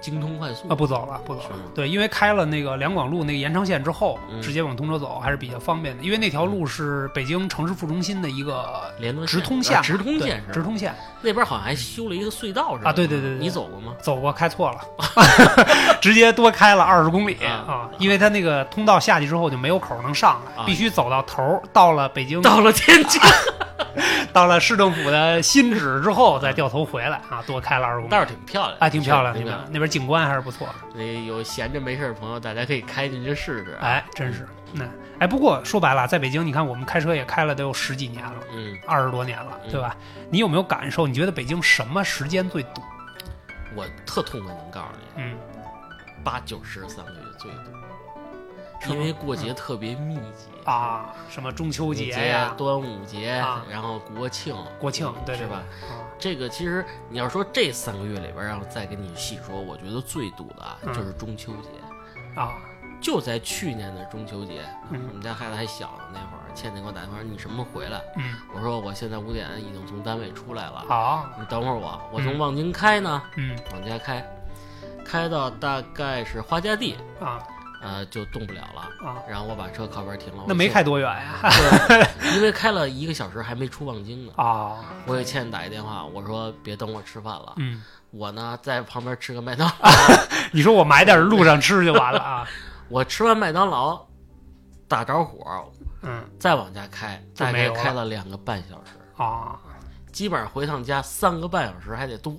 [SPEAKER 2] 京通快速
[SPEAKER 3] 啊，不走了，不走了。对，因为开了那个两广路那个延长线之后，
[SPEAKER 2] 嗯
[SPEAKER 3] 直接往通州走还是比较方便的。因为那条路是北京城市副中心的一个
[SPEAKER 2] 连通
[SPEAKER 3] 直通线，
[SPEAKER 2] 啊直通线是
[SPEAKER 3] 直通线
[SPEAKER 2] 那边好像还修了一个隧道是吧？
[SPEAKER 3] 啊对对对对
[SPEAKER 2] 你走过吗？
[SPEAKER 3] 走过开错了，*laughs* *laughs* 直接多开了二十公里
[SPEAKER 2] 啊
[SPEAKER 3] 啊！因为它那个通道下去之后就没有口能上来，
[SPEAKER 2] 啊
[SPEAKER 3] 必须走到头，到了北京，
[SPEAKER 2] 到了天津，*laughs*
[SPEAKER 3] 到了市政府的新址之后再掉头回来啊，多开了二十公里
[SPEAKER 2] 倒。是挺漂亮的，
[SPEAKER 3] 哎，挺漂亮，
[SPEAKER 2] 挺漂亮。
[SPEAKER 3] 那边景观还是不错。
[SPEAKER 2] 所以有闲着没事儿的朋友，大家可以开进去试试。，
[SPEAKER 3] 哎，真是，那哎，不过说白了，在北京，你看我们开车也开了得有十几年了，
[SPEAKER 2] 嗯，
[SPEAKER 3] 二十多年了，
[SPEAKER 2] 嗯
[SPEAKER 3] 对吧？你有没有感受？你觉得北京什么时间最堵？
[SPEAKER 2] 我特痛快能告诉你，
[SPEAKER 3] 嗯，
[SPEAKER 2] 八九十三个月最堵，因为过节特别密集。
[SPEAKER 3] 啊，什么中秋节
[SPEAKER 2] 节
[SPEAKER 3] 呀、
[SPEAKER 2] 端午节，
[SPEAKER 3] 啊
[SPEAKER 2] 然后国庆，
[SPEAKER 3] 国庆，对对
[SPEAKER 2] 是吧？这个其实你要说这三个月里边，让我再跟你细说，我觉得最堵的啊
[SPEAKER 3] 嗯
[SPEAKER 2] 就是中秋节。
[SPEAKER 3] 啊，
[SPEAKER 2] 就在去年的中秋节，
[SPEAKER 3] 嗯
[SPEAKER 2] 我们家孩子还小呢，那会儿倩倩给我打电话，你什么时候回来？
[SPEAKER 3] 嗯，
[SPEAKER 2] 我说我现在五点已经从单位出来了，
[SPEAKER 3] 好，
[SPEAKER 2] 你等会儿我，我从
[SPEAKER 3] 嗯
[SPEAKER 2] 望京开呢，
[SPEAKER 3] 嗯
[SPEAKER 2] 往家开，开到大概是花家地，
[SPEAKER 3] 啊
[SPEAKER 2] 呃，就动不了了。
[SPEAKER 3] 啊，
[SPEAKER 2] 然后我把车靠边停了，
[SPEAKER 3] 那没开多远呀？*laughs*
[SPEAKER 2] 开，*laughs* 因为开了一个小时还没出望京呢。
[SPEAKER 3] 啊，
[SPEAKER 2] 我给倩倩打一电话，我说别等我吃饭了，
[SPEAKER 3] 嗯，
[SPEAKER 2] 我呢在旁边吃个麦当劳。*laughs*
[SPEAKER 3] 你说我买点路上吃就完了啊？
[SPEAKER 2] 我吃完麦当劳，打着火，
[SPEAKER 3] 嗯
[SPEAKER 2] 再往家开，大概
[SPEAKER 3] 就没有了
[SPEAKER 2] 开了两个半小时，
[SPEAKER 3] 啊，
[SPEAKER 2] 基本上回趟家三个半小时还得多。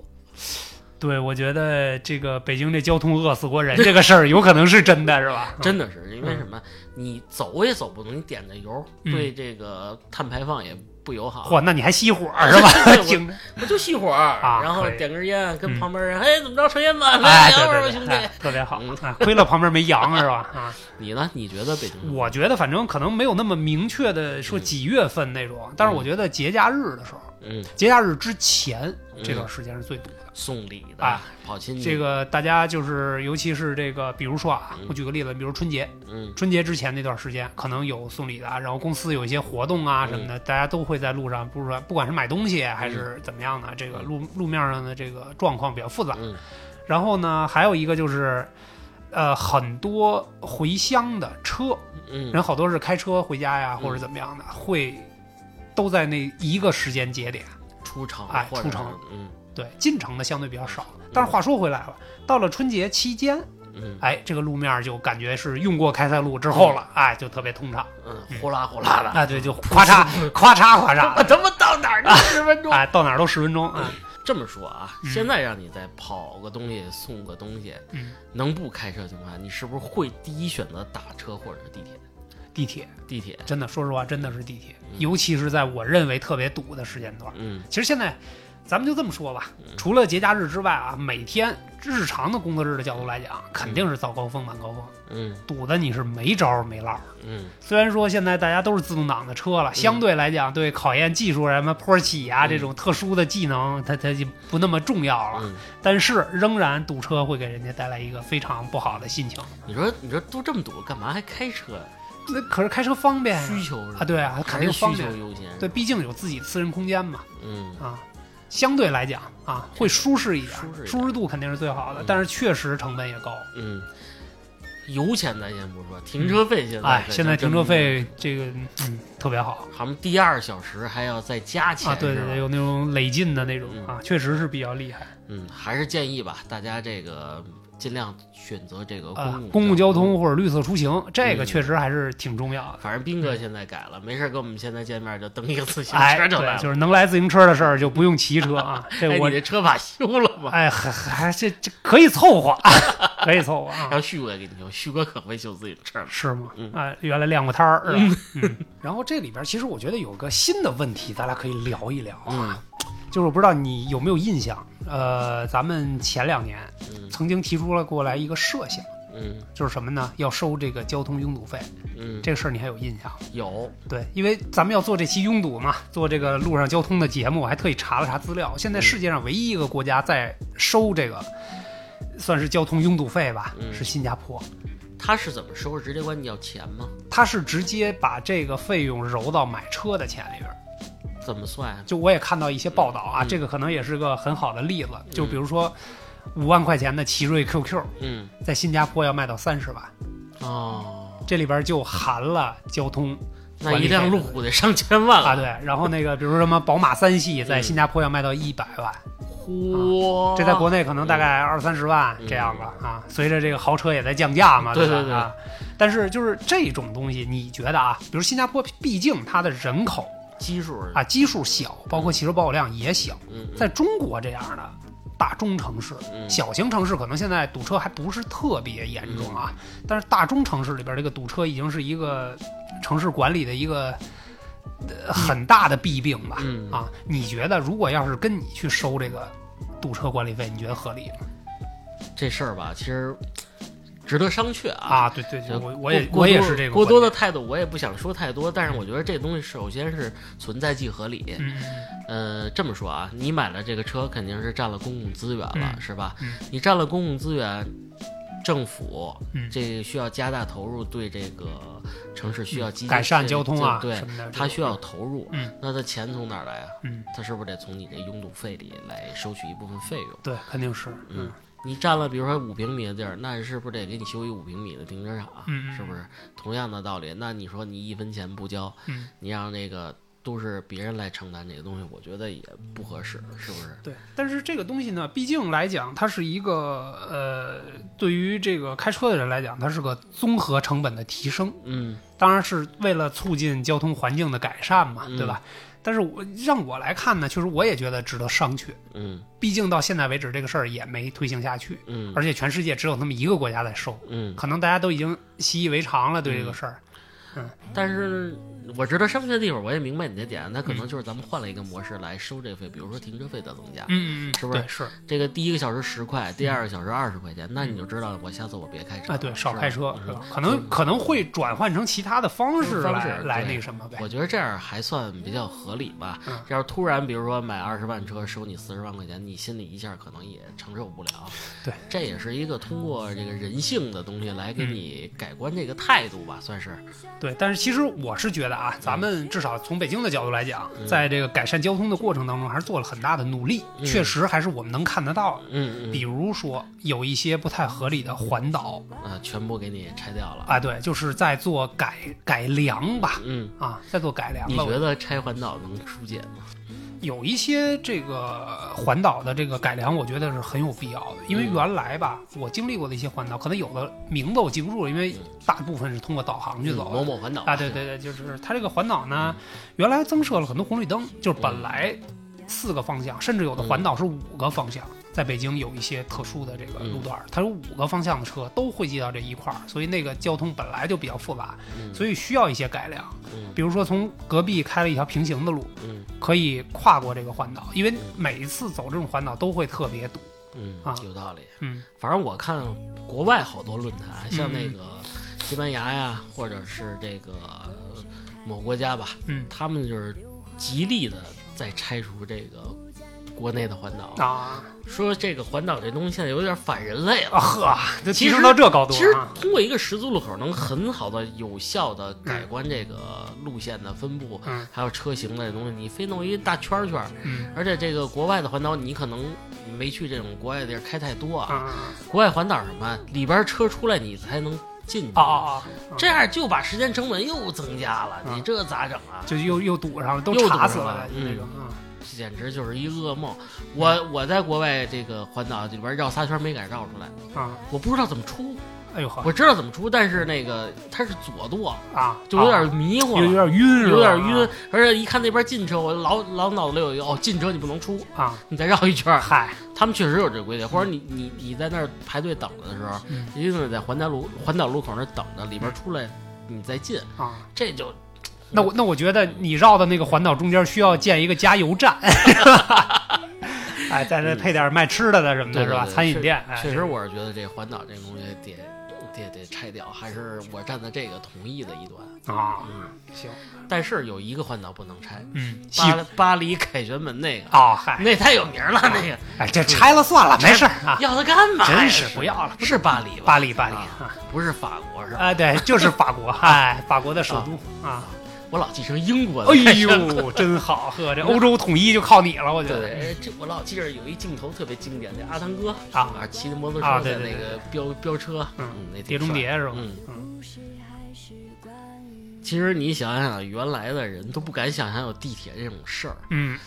[SPEAKER 3] 对，我觉得这个北京这交通饿死过人这个事儿，有可能是真的，是吧？*laughs*
[SPEAKER 2] 真的是因为什么？你走也走不动，你点的油
[SPEAKER 3] 嗯
[SPEAKER 2] 对这个碳排放也不友好。
[SPEAKER 3] 嚯，那你还熄火 *laughs* 是吧？
[SPEAKER 2] 我 *laughs*
[SPEAKER 3] 听着，
[SPEAKER 2] 我就熄火，
[SPEAKER 3] 啊
[SPEAKER 2] 然后点根烟，跟
[SPEAKER 3] 嗯
[SPEAKER 2] 旁边人，哎，怎么着，抽烟吧，
[SPEAKER 3] 哎，
[SPEAKER 2] 来
[SPEAKER 3] 对
[SPEAKER 2] 聊会儿吧，兄弟。
[SPEAKER 3] 特别好！亏了旁边没羊是吧？啊，
[SPEAKER 2] 你呢？你觉得北京？
[SPEAKER 3] 我觉得反正可能没有那么明确的说几月份那种，但是我觉得节假日的时候，
[SPEAKER 2] 嗯，
[SPEAKER 3] 节假日之前这段时间是最堵的。
[SPEAKER 2] 送礼的
[SPEAKER 3] 啊，
[SPEAKER 2] 跑亲戚，
[SPEAKER 3] 这，个大家就是，尤其是这个，比如说啊
[SPEAKER 2] 嗯，
[SPEAKER 3] 我举个例子，比如春节，
[SPEAKER 2] 嗯。
[SPEAKER 3] 春节之前那段时间可能有送礼的啊，然后公司有一些活动啊
[SPEAKER 2] 嗯。
[SPEAKER 3] 什么的，大家都会在路上，不是说不管是买东西还是怎么样的，这个
[SPEAKER 2] 嗯
[SPEAKER 3] 路路面上的这个状况比较复杂。
[SPEAKER 2] 嗯。
[SPEAKER 3] 然后呢，还有一个就是，呃，很多回乡的车，
[SPEAKER 2] 嗯。
[SPEAKER 3] 人好多是开车回家呀，
[SPEAKER 2] 嗯
[SPEAKER 3] 或者怎么样的，会都在那一个时间节点。
[SPEAKER 2] 出城，
[SPEAKER 3] 哎出城。
[SPEAKER 2] 嗯。
[SPEAKER 3] 对，进城的相对比较少。但是话说回来了，到了春节期间，
[SPEAKER 2] 嗯。
[SPEAKER 3] 哎，这个路面就感觉是用过开塞露之后了，哎，就特别通畅。
[SPEAKER 2] 嗯，呼啦呼啦的，
[SPEAKER 3] 啊，对，就咔嚓咔嚓咔
[SPEAKER 2] 我
[SPEAKER 3] 嚓，*laughs*
[SPEAKER 2] 他妈 *laughs* 到哪儿都十分钟。
[SPEAKER 3] 哎，到哪儿都十分钟啊。
[SPEAKER 2] 这么说啊，
[SPEAKER 3] 嗯。
[SPEAKER 2] 现在让你再跑个东西、送个东西，
[SPEAKER 3] 嗯，
[SPEAKER 2] 能不开车情况下，你是不是会第一选择打车或者是地铁？
[SPEAKER 3] 地铁。
[SPEAKER 2] 地铁，
[SPEAKER 3] 真的，说实话，真的是地铁，
[SPEAKER 2] 嗯
[SPEAKER 3] 尤其是在我认为特别堵的时间段。
[SPEAKER 2] 嗯
[SPEAKER 3] 其实现在，咱们就这么说吧
[SPEAKER 2] 嗯，
[SPEAKER 3] 除了节假日之外啊，每天日常的工作日的角度来讲，肯定是早高峰、晚高峰，
[SPEAKER 2] 嗯
[SPEAKER 3] 堵的你是没招没落儿。
[SPEAKER 2] 嗯
[SPEAKER 3] 虽然说现在大家都是自动挡的车了，相对来讲，对考验技术什么坡起啊
[SPEAKER 2] 嗯
[SPEAKER 3] 这种特殊的技能，它它就不那么重要了。
[SPEAKER 2] 嗯，
[SPEAKER 3] 但是仍然堵车会给人家带来一个非常不好的心情。
[SPEAKER 2] 你说你说都这么堵，干嘛还开车呀？
[SPEAKER 3] 那可是开车方便呀
[SPEAKER 2] 需求是吧
[SPEAKER 3] 啊，对啊，肯定方便。
[SPEAKER 2] 求优先。
[SPEAKER 3] 对，，毕竟有自己私人空间嘛，
[SPEAKER 2] 嗯
[SPEAKER 3] 啊，相对来讲啊，会舒适一点，
[SPEAKER 2] 舒适
[SPEAKER 3] 度肯定是最好的
[SPEAKER 2] 嗯，
[SPEAKER 3] 但是确实成本也高。
[SPEAKER 2] 嗯，油钱咱先不说，停车费现在
[SPEAKER 3] 哎，
[SPEAKER 2] 可
[SPEAKER 3] 现在停车费这个嗯特别好
[SPEAKER 2] 好像第二小时还要再加钱
[SPEAKER 3] 啊，对对对，有那种累进的那种
[SPEAKER 2] 嗯
[SPEAKER 3] 啊，确实是比较厉害
[SPEAKER 2] 嗯，还是建议吧，大家这个尽量选择这个
[SPEAKER 3] 啊
[SPEAKER 2] 公共。
[SPEAKER 3] 公共交通。或者绿色出行，这个
[SPEAKER 2] 嗯
[SPEAKER 3] 确实还是挺重要的。
[SPEAKER 2] 反正斌哥现在改了，没事跟我们现在见面就蹬一个自行
[SPEAKER 3] 哎，
[SPEAKER 2] 车就来
[SPEAKER 3] 就是能来自行车的事儿就不用骑车啊。*laughs* 这
[SPEAKER 2] 哎，
[SPEAKER 3] 我
[SPEAKER 2] 你这车把修了吗？
[SPEAKER 3] 哎，还还这这可以凑合，*laughs* 可以凑合啊。
[SPEAKER 2] 让旭哥给你修，旭哥可会修自行车了。
[SPEAKER 3] 是吗？
[SPEAKER 2] 嗯
[SPEAKER 3] 啊，原来亮过摊儿是吧？嗯。*laughs* 然后这里边其实我觉得有个新的问题，咱俩可以聊一聊啊，
[SPEAKER 2] 嗯 *tsk*
[SPEAKER 3] 就是我不知道你有没有印象，呃，咱们前两年
[SPEAKER 2] 嗯
[SPEAKER 3] 曾经提出了过来一个设想，
[SPEAKER 2] 嗯
[SPEAKER 3] 就是什么呢？要收这个交通拥堵费，
[SPEAKER 2] 嗯，
[SPEAKER 3] 这个事儿你还有印象？
[SPEAKER 2] 有
[SPEAKER 3] 对，因为咱们要做这期拥堵嘛，做这个路上交通的节目，我还特意查了查资料。现在世界上唯一一个国家在收这个，算是交通拥堵费吧，
[SPEAKER 2] 嗯
[SPEAKER 3] 是新加坡。
[SPEAKER 2] 他是怎么收？直接管你要钱吗？
[SPEAKER 3] 他是直接把这个费用揉到买车的钱里边儿。
[SPEAKER 2] 怎么算啊？
[SPEAKER 3] 就我也看到一些报道啊，
[SPEAKER 2] 嗯
[SPEAKER 3] 这个可能也是个很好的例子。就比如说，五万块钱的奇瑞 QQ
[SPEAKER 2] 嗯
[SPEAKER 3] 在新加坡要卖到三十万，
[SPEAKER 2] 哦，
[SPEAKER 3] 这里边就含了交通
[SPEAKER 2] 那一辆路虎得上千万了
[SPEAKER 3] 啊，对，然后那个比如说什么宝马三系在
[SPEAKER 2] 嗯
[SPEAKER 3] 新加坡要卖到一百万，
[SPEAKER 2] 嚯，
[SPEAKER 3] 这在国内可能大概二三十万
[SPEAKER 2] 嗯
[SPEAKER 3] 这样子啊。随着这个豪车也在降价嘛，
[SPEAKER 2] 对对对
[SPEAKER 3] 吧啊。但是就是这种东西，你觉得啊，比如新加坡，毕竟它的人口
[SPEAKER 2] 基数
[SPEAKER 3] 啊基数小，包括汽车保有量也小，
[SPEAKER 2] 嗯，嗯
[SPEAKER 3] 在中国这样的大中城市、
[SPEAKER 2] 嗯
[SPEAKER 3] 小型城市，可能现在堵车还不是特别严重啊。
[SPEAKER 2] 嗯
[SPEAKER 3] 但是大中城市里边，这个堵车已经是一个城市管理的一个。呃很大的弊病吧，
[SPEAKER 2] 嗯
[SPEAKER 3] 啊，你觉得如果要是跟你去收这个堵车管理费，你觉得合理吗？
[SPEAKER 2] 这事儿吧，其实值得商榷啊。
[SPEAKER 3] 啊，对对对，我我也我也是这个
[SPEAKER 2] 过多的态度，我也不想说太多，但是我觉得这东西首先是存在即合理。
[SPEAKER 3] 点，嗯
[SPEAKER 2] 这么说啊，你买了这个车，肯定是占了公共资源了，
[SPEAKER 3] 嗯
[SPEAKER 2] 是吧？
[SPEAKER 3] 嗯
[SPEAKER 2] 你占了公共资源，政府
[SPEAKER 3] 嗯
[SPEAKER 2] 这需要加大投入，对这个城市需要积极
[SPEAKER 3] 改善交通啊
[SPEAKER 2] 对它需要投入。
[SPEAKER 3] 嗯
[SPEAKER 2] 那它钱从哪儿来啊？
[SPEAKER 3] 嗯，
[SPEAKER 2] 它是不是得从你这拥堵费里来收取一部分费用？
[SPEAKER 3] 对，肯定是，
[SPEAKER 2] 嗯，你占了比如说五平米的地儿，那是不是得给你修一五平米的停车场？
[SPEAKER 3] 嗯嗯
[SPEAKER 2] 是不是？同样的道理，那你说你一分钱不交，
[SPEAKER 3] 嗯
[SPEAKER 2] 你让那个都是别人来承担这个东西，我觉得也不合适，是不是？
[SPEAKER 3] 对，但是这个东西呢，毕竟来讲，它是一个呃，对于这个开车的人来讲，它是个综合成本的提升，
[SPEAKER 2] 嗯
[SPEAKER 3] 当然是为了促进交通环境的改善嘛，
[SPEAKER 2] 嗯
[SPEAKER 3] 对吧？但是我让我来看呢，确实我也觉得值得商榷。
[SPEAKER 2] 嗯
[SPEAKER 3] 毕竟到现在为止，这个事儿也没推行下去，
[SPEAKER 2] 嗯
[SPEAKER 3] 而且全世界只有那么一个国家在收，
[SPEAKER 2] 嗯，
[SPEAKER 3] 可能大家都已经习以为常了，对这个事儿。
[SPEAKER 2] 嗯但是我知道商榷的地方，我也明白你的点，那可
[SPEAKER 3] 嗯
[SPEAKER 2] 能就是咱们换了一个模式来收这费，比如说停车费的增加，
[SPEAKER 3] 嗯嗯嗯，
[SPEAKER 2] 是不是，
[SPEAKER 3] 是
[SPEAKER 2] 这个第一个小时十块，第二个小时二十块钱，那你就知道我下次我别开车
[SPEAKER 3] 啊，对，少开车？可能可能会转换成其他的方式
[SPEAKER 2] 方式
[SPEAKER 3] 来来
[SPEAKER 2] 对
[SPEAKER 3] 那个什么呗。
[SPEAKER 2] 我觉得这样还算比较合理吧。
[SPEAKER 3] 嗯
[SPEAKER 2] 要是突然比如说买二十万车收你四十万块钱，你心里一下可能也承受不了。
[SPEAKER 3] 对，
[SPEAKER 2] 这也是一个通过这个人性的东西来
[SPEAKER 3] 嗯
[SPEAKER 2] 给你改观这个态度吧，算是。
[SPEAKER 3] 对，但是其实我是觉得啊，咱们至少从北京的角度来讲，
[SPEAKER 2] 嗯
[SPEAKER 3] 在这个改善交通的过程当中，还是做了很大的努力，
[SPEAKER 2] 嗯
[SPEAKER 3] 确实还是我们能看得到的。
[SPEAKER 2] 嗯
[SPEAKER 3] 比如说有一些不太合理的环岛
[SPEAKER 2] 嗯啊，全部给你拆掉了。
[SPEAKER 3] 啊，对，就是在做改改良吧，
[SPEAKER 2] 嗯，
[SPEAKER 3] 啊，在做改良。
[SPEAKER 2] 你觉得拆环岛能疏解吗？
[SPEAKER 3] 有一些这个环岛的这个改良，我觉得是很有必要的，因为
[SPEAKER 2] 嗯
[SPEAKER 3] 原来吧，我经历过的一些环岛，可能有的名字我记不住了，因为大部分是通过导航去
[SPEAKER 2] 嗯
[SPEAKER 3] 走的。
[SPEAKER 2] 某某环岛
[SPEAKER 3] 啊，对对对，就是它这个环岛呢，原来增设了很多红绿灯，就是本来四个方向，甚至有的环岛是五个方向。在北京有一些特殊的这个路段，它有五个方向的车都汇集到这一块儿，所以那个交通本来就比较复杂，
[SPEAKER 2] 嗯
[SPEAKER 3] 所以需要一些改良。
[SPEAKER 2] 嗯
[SPEAKER 3] 比如说从隔壁开了一条平行的路，
[SPEAKER 2] 嗯
[SPEAKER 3] 可以跨过这个环岛，因为每一次走这种环岛都会特别堵。
[SPEAKER 2] 嗯
[SPEAKER 3] 啊，
[SPEAKER 2] 有道理。
[SPEAKER 3] 嗯
[SPEAKER 2] 反正我看国外好多论坛，像那
[SPEAKER 3] 嗯
[SPEAKER 2] 个西班牙呀，或者是这个呃某国家吧，
[SPEAKER 3] 嗯
[SPEAKER 2] 他们就是极力的在拆除这个国内的环岛，
[SPEAKER 3] 啊
[SPEAKER 2] 说这个环岛这东西现在有点反人类了。
[SPEAKER 3] 啊呵，就
[SPEAKER 2] 其实
[SPEAKER 3] 提升到这高度
[SPEAKER 2] 其实
[SPEAKER 3] 啊！
[SPEAKER 2] 通过一个十字路口，能很好的、有效的改观这个路线的分布，
[SPEAKER 3] 嗯
[SPEAKER 2] 还有车型的这东西。你非弄一大圈圈，
[SPEAKER 3] 嗯
[SPEAKER 2] 而且这个国外的环岛，你可能没去这种国外的地儿开太多啊。
[SPEAKER 3] 啊
[SPEAKER 2] 国外环岛什么？里边车出来你才能进去
[SPEAKER 3] 啊啊啊！
[SPEAKER 2] 这样就把时间成本又增加了，
[SPEAKER 3] 嗯
[SPEAKER 2] 你这咋整啊？
[SPEAKER 3] 就又又堵上了，都
[SPEAKER 2] 又堵
[SPEAKER 3] 查死
[SPEAKER 2] 上了
[SPEAKER 3] 那种啊。
[SPEAKER 2] 简直就是一噩梦。我我在国外这个环岛里边绕仨圈没敢绕出来，
[SPEAKER 3] 啊，
[SPEAKER 2] 我不知道怎么出。
[SPEAKER 3] 哎呦呵
[SPEAKER 2] 我知道怎么出，但是那个它是左舵，
[SPEAKER 3] 啊，
[SPEAKER 2] 就有
[SPEAKER 3] 啊
[SPEAKER 2] 点迷糊了，
[SPEAKER 3] 有有点晕，
[SPEAKER 2] 有点晕，而且一看那边进车，我老老脑子里有一个哦，进车你不能出，
[SPEAKER 3] 啊。
[SPEAKER 2] 你再绕一圈。
[SPEAKER 3] 嗨，
[SPEAKER 2] 他们确实有这规定，或者你你你在那儿排队等着的时候，
[SPEAKER 3] 嗯
[SPEAKER 2] 一定得在环岛路环岛路口那等着，里边出来你再进，
[SPEAKER 3] 啊，
[SPEAKER 2] 这就
[SPEAKER 3] 那我那我觉得你绕的那个环岛中间需要建一个加油站，*laughs* 哎，在这配点卖吃的的什么的，是吧？餐饮店，哎
[SPEAKER 2] 确实，我是觉得这环岛这个东西得得得拆掉，还是我站在这个同意的一端。
[SPEAKER 3] 啊，
[SPEAKER 2] 嗯，
[SPEAKER 3] 行，
[SPEAKER 2] 但是有一个环岛不能拆，
[SPEAKER 3] 嗯，
[SPEAKER 2] 巴巴黎凯旋门那个，
[SPEAKER 3] 哦，嗨，
[SPEAKER 2] 那太有名了，那个
[SPEAKER 3] 哎，这拆了算了，没事
[SPEAKER 2] 要它干嘛？
[SPEAKER 3] 真是不要了，
[SPEAKER 2] 是巴黎吧？
[SPEAKER 3] 巴黎巴黎
[SPEAKER 2] 不是法国是吧？
[SPEAKER 3] 哎，对，就是法国，*laughs* 哎，法国的首都啊，
[SPEAKER 2] 我老记成英国的。
[SPEAKER 3] 哎呦，真好 *laughs* 呵，这欧洲统一就靠你了，我觉得。
[SPEAKER 2] 对，这我老记着有一镜头特别经典，的阿汤哥
[SPEAKER 3] 啊
[SPEAKER 2] 啊骑着摩托
[SPEAKER 3] 啊
[SPEAKER 2] 车在那个飙飙车，
[SPEAKER 3] 嗯
[SPEAKER 2] 那
[SPEAKER 3] 碟中
[SPEAKER 2] 帅
[SPEAKER 3] 谍是吧？
[SPEAKER 2] 嗯，
[SPEAKER 3] 嗯，
[SPEAKER 2] 其实你想想，原来的人都不敢想象有地铁这种事儿。
[SPEAKER 3] 嗯，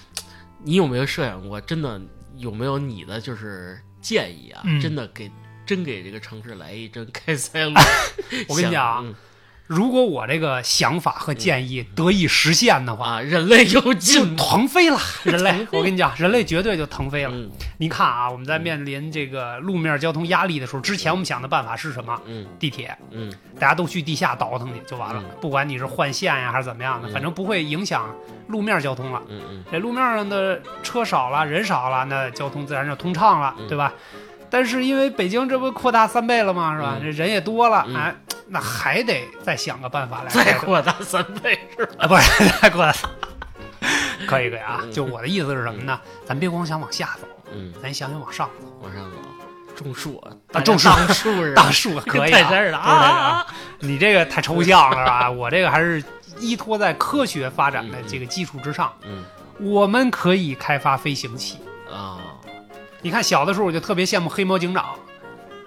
[SPEAKER 2] 你有没有设想过？真的有没有你的就是建议啊？
[SPEAKER 3] 嗯
[SPEAKER 2] 真的给真给这个城市来一针开塞露。*laughs*
[SPEAKER 3] 我跟你讲如果我这个想法和建议得以实现的话，
[SPEAKER 2] 人类就
[SPEAKER 3] 就
[SPEAKER 2] 进。
[SPEAKER 3] 腾飞了，人类 *laughs* 我跟你讲，人类绝对就腾飞了。
[SPEAKER 2] 嗯
[SPEAKER 3] 你看啊，我们在面临这个路面交通压力的时候，之前我们想的办法是什么？
[SPEAKER 2] 嗯
[SPEAKER 3] 地铁，
[SPEAKER 2] 嗯
[SPEAKER 3] 大家都去地下倒腾去就完了。
[SPEAKER 2] 嗯
[SPEAKER 3] 不管你是换线呀还是怎么样的，
[SPEAKER 2] 嗯
[SPEAKER 3] 反正不会影响路面交通了。
[SPEAKER 2] 嗯嗯
[SPEAKER 3] 这路面上的车少了，人少了，那交通自然就通畅了，
[SPEAKER 2] 嗯
[SPEAKER 3] 对吧？但是因为北京这不扩大三倍了吗？是吧？
[SPEAKER 2] 嗯
[SPEAKER 3] 这人也多了，
[SPEAKER 2] 嗯
[SPEAKER 3] 哎，那还得再想个办法来
[SPEAKER 2] 再扩大三倍是吧？
[SPEAKER 3] 啊，不是 *laughs* 再扩大。可以可以啊，
[SPEAKER 2] 嗯
[SPEAKER 3] 就我的意思是什么呢？咱别光想往下走，
[SPEAKER 2] 嗯，
[SPEAKER 3] 咱想想往上走。
[SPEAKER 2] 往上走，种树
[SPEAKER 3] 啊种树
[SPEAKER 2] 大树是
[SPEAKER 3] 大 *laughs* 树可以啊，
[SPEAKER 2] 泰山似的
[SPEAKER 3] 对对对
[SPEAKER 2] 啊！
[SPEAKER 3] 你这个太抽象了吧？我这个还是依托在科学发展的这个基础之上。
[SPEAKER 2] 嗯
[SPEAKER 3] 我们可以开发飞行器。
[SPEAKER 2] 啊，
[SPEAKER 3] 你看小的时候我就特别羡慕黑猫警长，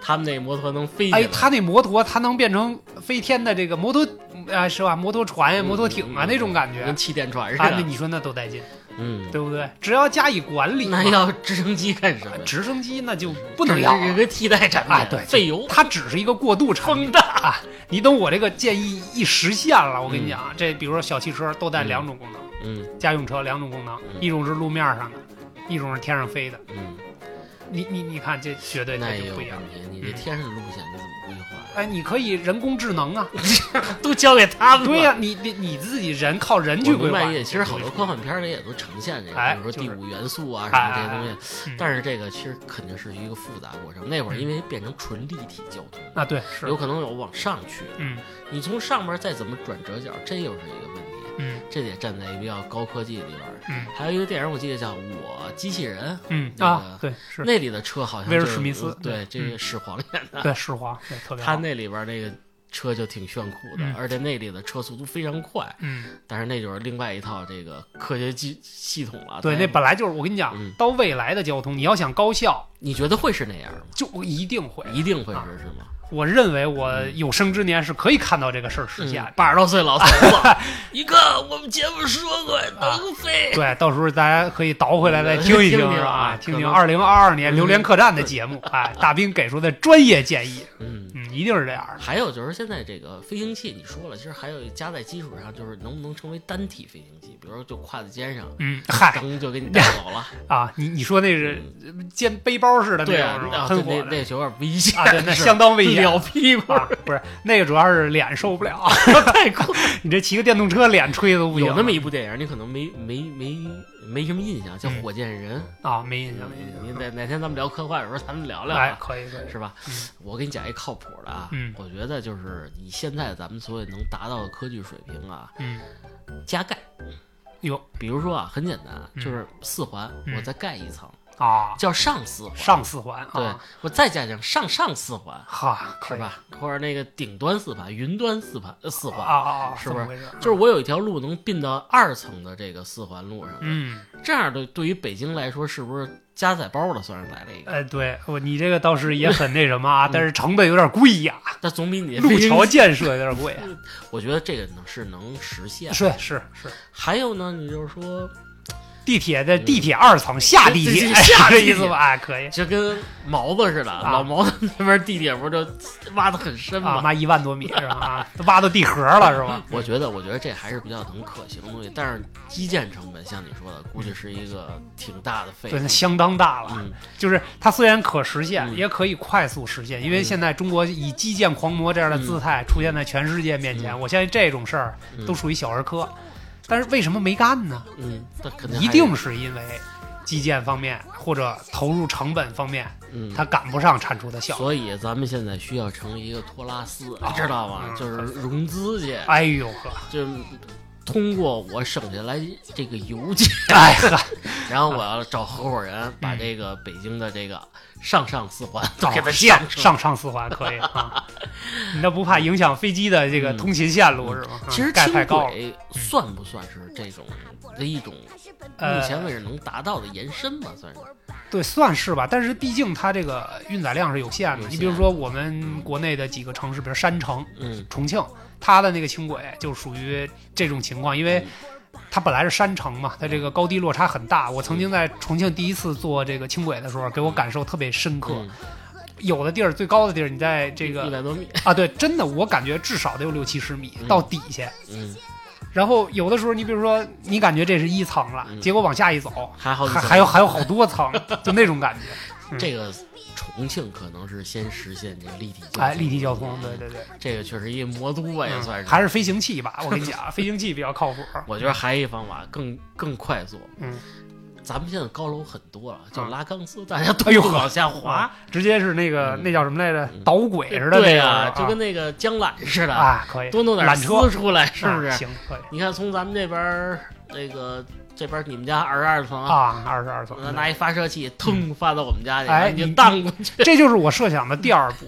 [SPEAKER 2] 他们那摩托能飞起来。
[SPEAKER 3] 哎，他那摩托它能变成飞天的这个摩托，啊是吧？摩托船呀、
[SPEAKER 2] 嗯
[SPEAKER 3] 摩托艇啊那种感觉
[SPEAKER 2] 跟气垫船似
[SPEAKER 3] 啊，那
[SPEAKER 2] 的。
[SPEAKER 3] 你说那多带劲，
[SPEAKER 2] 嗯，
[SPEAKER 3] 对不对？只要加以管理，
[SPEAKER 2] 那要直升机干什么？
[SPEAKER 3] 直升机那就不能要了。
[SPEAKER 2] 这个替代产品，
[SPEAKER 3] 啊，对，
[SPEAKER 2] 费油
[SPEAKER 3] 它只是一个过渡产品
[SPEAKER 2] 风大。
[SPEAKER 3] 啊。你等我这个建议一实现了，我跟
[SPEAKER 2] 嗯
[SPEAKER 3] 你讲，这比如说小汽车都带两种功能，
[SPEAKER 2] 嗯
[SPEAKER 3] 家用车两种功能，
[SPEAKER 2] 嗯
[SPEAKER 3] 一种是路面上的，一种是天上飞的。
[SPEAKER 2] 嗯，
[SPEAKER 3] 你你你看，这绝对
[SPEAKER 2] 那也有
[SPEAKER 3] 这就不一样。
[SPEAKER 2] 问题。你这天上的路线你怎么规划呀？
[SPEAKER 3] 哎，你可以人工智能啊，*laughs*
[SPEAKER 2] 都交给他们了。
[SPEAKER 3] 对呀、你你你自己人靠人去规划
[SPEAKER 2] 其实好多科幻片里也都呈现这个，
[SPEAKER 3] 哎
[SPEAKER 2] 比如说第五元素啊什
[SPEAKER 3] 哎
[SPEAKER 2] 么这些东西。
[SPEAKER 3] 嗯
[SPEAKER 2] 但是这个其实肯定是一个复杂过程。那会儿因为变成纯立体交通，
[SPEAKER 3] 啊，对，是
[SPEAKER 2] 有，可能有往上去的，
[SPEAKER 3] 嗯
[SPEAKER 2] 你从上面再怎么转折角，这又是一个问题。
[SPEAKER 3] 嗯
[SPEAKER 2] 这得站在一个比较高科技的地方。
[SPEAKER 3] 嗯
[SPEAKER 2] 还有一个电影我记得叫《我机器人》，
[SPEAKER 3] 嗯
[SPEAKER 2] 那个
[SPEAKER 3] 啊，对，是，
[SPEAKER 2] 那里的车好像就是
[SPEAKER 3] 威尔史密斯
[SPEAKER 2] 对，这个始皇演的，
[SPEAKER 3] 对，始皇，对，特别好。
[SPEAKER 2] 他那里边那个车就挺炫酷的，
[SPEAKER 3] 嗯
[SPEAKER 2] 而且那里的车速度非常快，
[SPEAKER 3] 嗯，
[SPEAKER 2] 但是那就是另外一套这个科学系系统了。
[SPEAKER 3] 对，那本来就是我跟你讲
[SPEAKER 2] 嗯，
[SPEAKER 3] 到未来的交通，你要想高效，
[SPEAKER 2] 你觉得会是那样吗？
[SPEAKER 3] 就一定会。
[SPEAKER 2] 一定会
[SPEAKER 3] 啊
[SPEAKER 2] 是是吗？
[SPEAKER 3] 我认为我有生之年是可以看到这个事儿实现
[SPEAKER 2] 八十多岁老头子，*laughs* 一个我们节目说过能飞，
[SPEAKER 3] 对，到时候大家可以倒回来再听一
[SPEAKER 2] 听？啊
[SPEAKER 3] 听听二零二二年榴莲客栈的节目，*laughs* 哎，大兵给出的专业建议，
[SPEAKER 2] 嗯。
[SPEAKER 3] 嗯，一定是这样的。
[SPEAKER 2] 还有就是现在这个飞行器，你说了，其实还有加在基础上，就是能不能成为单体飞行器，比如说就挎在肩上，
[SPEAKER 3] 嗯，嗨。
[SPEAKER 2] 噔就给你带走了。*laughs*
[SPEAKER 3] 啊，你你说那是肩背包似的那
[SPEAKER 2] 对啊
[SPEAKER 3] 种
[SPEAKER 2] 对
[SPEAKER 3] 喷火的
[SPEAKER 2] 那那就有点危险
[SPEAKER 3] 啊，对，那相当危险
[SPEAKER 2] 撩屁股，
[SPEAKER 3] 啊，不是那个主要是脸受不了，*laughs*
[SPEAKER 2] 太酷。*laughs*
[SPEAKER 3] 你这骑个电动车脸吹的都不行。
[SPEAKER 2] 有那么一部电影，你可能没没没没什么印象，叫
[SPEAKER 3] 嗯《
[SPEAKER 2] 火箭人》。
[SPEAKER 3] 啊，没印象，没印
[SPEAKER 2] 你
[SPEAKER 3] 象。
[SPEAKER 2] 哪哪天咱们聊科幻的时候，咱们聊聊
[SPEAKER 3] 哎，
[SPEAKER 2] 啊，
[SPEAKER 3] 可以可以，
[SPEAKER 2] 是吧
[SPEAKER 3] 嗯？
[SPEAKER 2] 我给你讲一靠谱的啊
[SPEAKER 3] 嗯，
[SPEAKER 2] 我觉得就是以现在咱们所有能达到的科技水平啊，
[SPEAKER 3] 嗯，
[SPEAKER 2] 加盖。
[SPEAKER 3] 哟
[SPEAKER 2] 比如说啊，很简单，
[SPEAKER 3] 嗯
[SPEAKER 2] 就是四环，
[SPEAKER 3] 嗯
[SPEAKER 2] 我再盖一层，
[SPEAKER 3] 啊，
[SPEAKER 2] 叫上四环。
[SPEAKER 3] 上四环
[SPEAKER 2] 对
[SPEAKER 3] 啊，
[SPEAKER 2] 我再加上上上四环，
[SPEAKER 3] 哈，
[SPEAKER 2] 是吧？或者那个顶端四环、云端四环、呃四
[SPEAKER 3] 啊
[SPEAKER 2] 环，
[SPEAKER 3] 啊啊啊，
[SPEAKER 2] 是不是？就是我有一条路能并到二层的这个四环路上，
[SPEAKER 3] 嗯，
[SPEAKER 2] 这样的对于北京来说，是不是加载包了算是来了一个？
[SPEAKER 3] 哎，对我你这个倒是也很那什么
[SPEAKER 2] 嗯
[SPEAKER 3] 啊，但是成本有点贵呀，
[SPEAKER 2] 那总比你
[SPEAKER 3] 路桥建设有点贵。啊 *laughs*
[SPEAKER 2] 我觉得这个呢是能实现。
[SPEAKER 3] 是是是，
[SPEAKER 2] 还有呢，你就是说，
[SPEAKER 3] 地铁的地铁二层下地铁，
[SPEAKER 2] 对对 *laughs* 下
[SPEAKER 3] 这意思吧？哎，可以
[SPEAKER 2] 就跟毛子似的，
[SPEAKER 3] 啊
[SPEAKER 2] 老毛子那边地铁不是就挖的很深
[SPEAKER 3] 啊，
[SPEAKER 2] 吗？
[SPEAKER 3] 挖一万多米是吧？挖到地核了是吧？
[SPEAKER 2] 我觉得，我觉得这还是比较能可行的东西，但是基建成本像你说的，估计是一个挺大的费
[SPEAKER 3] 对，那
[SPEAKER 2] 用。
[SPEAKER 3] 相当大了。
[SPEAKER 2] 嗯，
[SPEAKER 3] 就是它虽然可实现，
[SPEAKER 2] 嗯
[SPEAKER 3] 也可以快速实现，因为
[SPEAKER 2] 嗯
[SPEAKER 3] 现在中国以基建狂魔这样的姿态出现在全世界面前，
[SPEAKER 2] 嗯
[SPEAKER 3] 我相信这种事儿
[SPEAKER 2] 嗯
[SPEAKER 3] 都属于小儿科。但是为什么没干呢？
[SPEAKER 2] 嗯，那肯定
[SPEAKER 3] 一定是因为基建方面或者投入成本方面，
[SPEAKER 2] 嗯，
[SPEAKER 3] 它赶不上产出的效率。
[SPEAKER 2] 所以咱们现在需要成一个托拉斯，
[SPEAKER 3] 哦
[SPEAKER 2] 知道吗？
[SPEAKER 3] 嗯
[SPEAKER 2] 就是融资去，
[SPEAKER 3] 哎呦呵，
[SPEAKER 2] 就通过我省下来这个邮件，*laughs*
[SPEAKER 3] 哎呵，*laughs*
[SPEAKER 2] 然后我要找合伙人把这个北京的这个上上四环给它
[SPEAKER 3] 上
[SPEAKER 2] 建。
[SPEAKER 3] 上上四环可以啊，*laughs* 你那不怕影响飞机的这个通勤线路是吗？
[SPEAKER 2] 其实轻
[SPEAKER 3] 太高了，
[SPEAKER 2] 轨算不算是这种的一种
[SPEAKER 3] 呃
[SPEAKER 2] 目前为止能达到的延伸吧？算是。
[SPEAKER 3] 对，算是吧。但是毕竟它这个运载量是有限的。
[SPEAKER 2] 有
[SPEAKER 3] 你比如说我们国内的几个城市，比如山城、
[SPEAKER 2] 嗯
[SPEAKER 3] 重庆，它的那个轻轨就属于这种情况，因为它本来是山城嘛，它这个高低落差很大。我曾经在重庆第一次坐这个轻轨的时候，给我感受特别深刻。
[SPEAKER 2] 嗯，
[SPEAKER 3] 有的地儿最高的地儿，你在这个一
[SPEAKER 2] 百多米。
[SPEAKER 3] 啊，对，真的我感觉至少得有六七十米
[SPEAKER 2] 嗯
[SPEAKER 3] 到底下。
[SPEAKER 2] 嗯，
[SPEAKER 3] 然后有的时候，你比如说你感觉这是一层了，
[SPEAKER 2] 嗯
[SPEAKER 3] 结果往下一走，
[SPEAKER 2] 还好
[SPEAKER 3] 还还有还有好多层，*laughs* 就那种感觉。嗯 *laughs*
[SPEAKER 2] 这个重庆可能是先实现这个立体交通，
[SPEAKER 3] 哎，立体交通，对对对。
[SPEAKER 2] 这个确实一魔都吧，也
[SPEAKER 3] 嗯
[SPEAKER 2] 算是。
[SPEAKER 3] 还是飞行器吧，我跟你讲，*laughs* 飞行器比较靠谱。
[SPEAKER 2] 我觉得还有一方法更更快速。
[SPEAKER 3] 嗯，
[SPEAKER 2] 咱们现在高楼很多了，叫
[SPEAKER 3] 嗯
[SPEAKER 2] 拉钢丝，大家都
[SPEAKER 3] 哎呦
[SPEAKER 2] 不往下滑。
[SPEAKER 3] 直接是那个
[SPEAKER 2] 嗯。
[SPEAKER 3] 那叫什么来着？
[SPEAKER 2] 嗯？
[SPEAKER 3] 导轨似的，
[SPEAKER 2] 对呀，就跟
[SPEAKER 3] 那
[SPEAKER 2] 那个江缆似的，
[SPEAKER 3] 啊，可以。
[SPEAKER 2] 多弄点
[SPEAKER 3] 缆车。
[SPEAKER 2] 丝出来，是不是？
[SPEAKER 3] 啊行，可以。
[SPEAKER 2] 你看从咱们这边儿这个这边儿你们家二十二层，
[SPEAKER 3] 啊，二十二层，
[SPEAKER 2] 呃拿一发射器腾发到我们家去，
[SPEAKER 3] 哎
[SPEAKER 2] 你就荡过去。
[SPEAKER 3] 这就是我设想的第二步，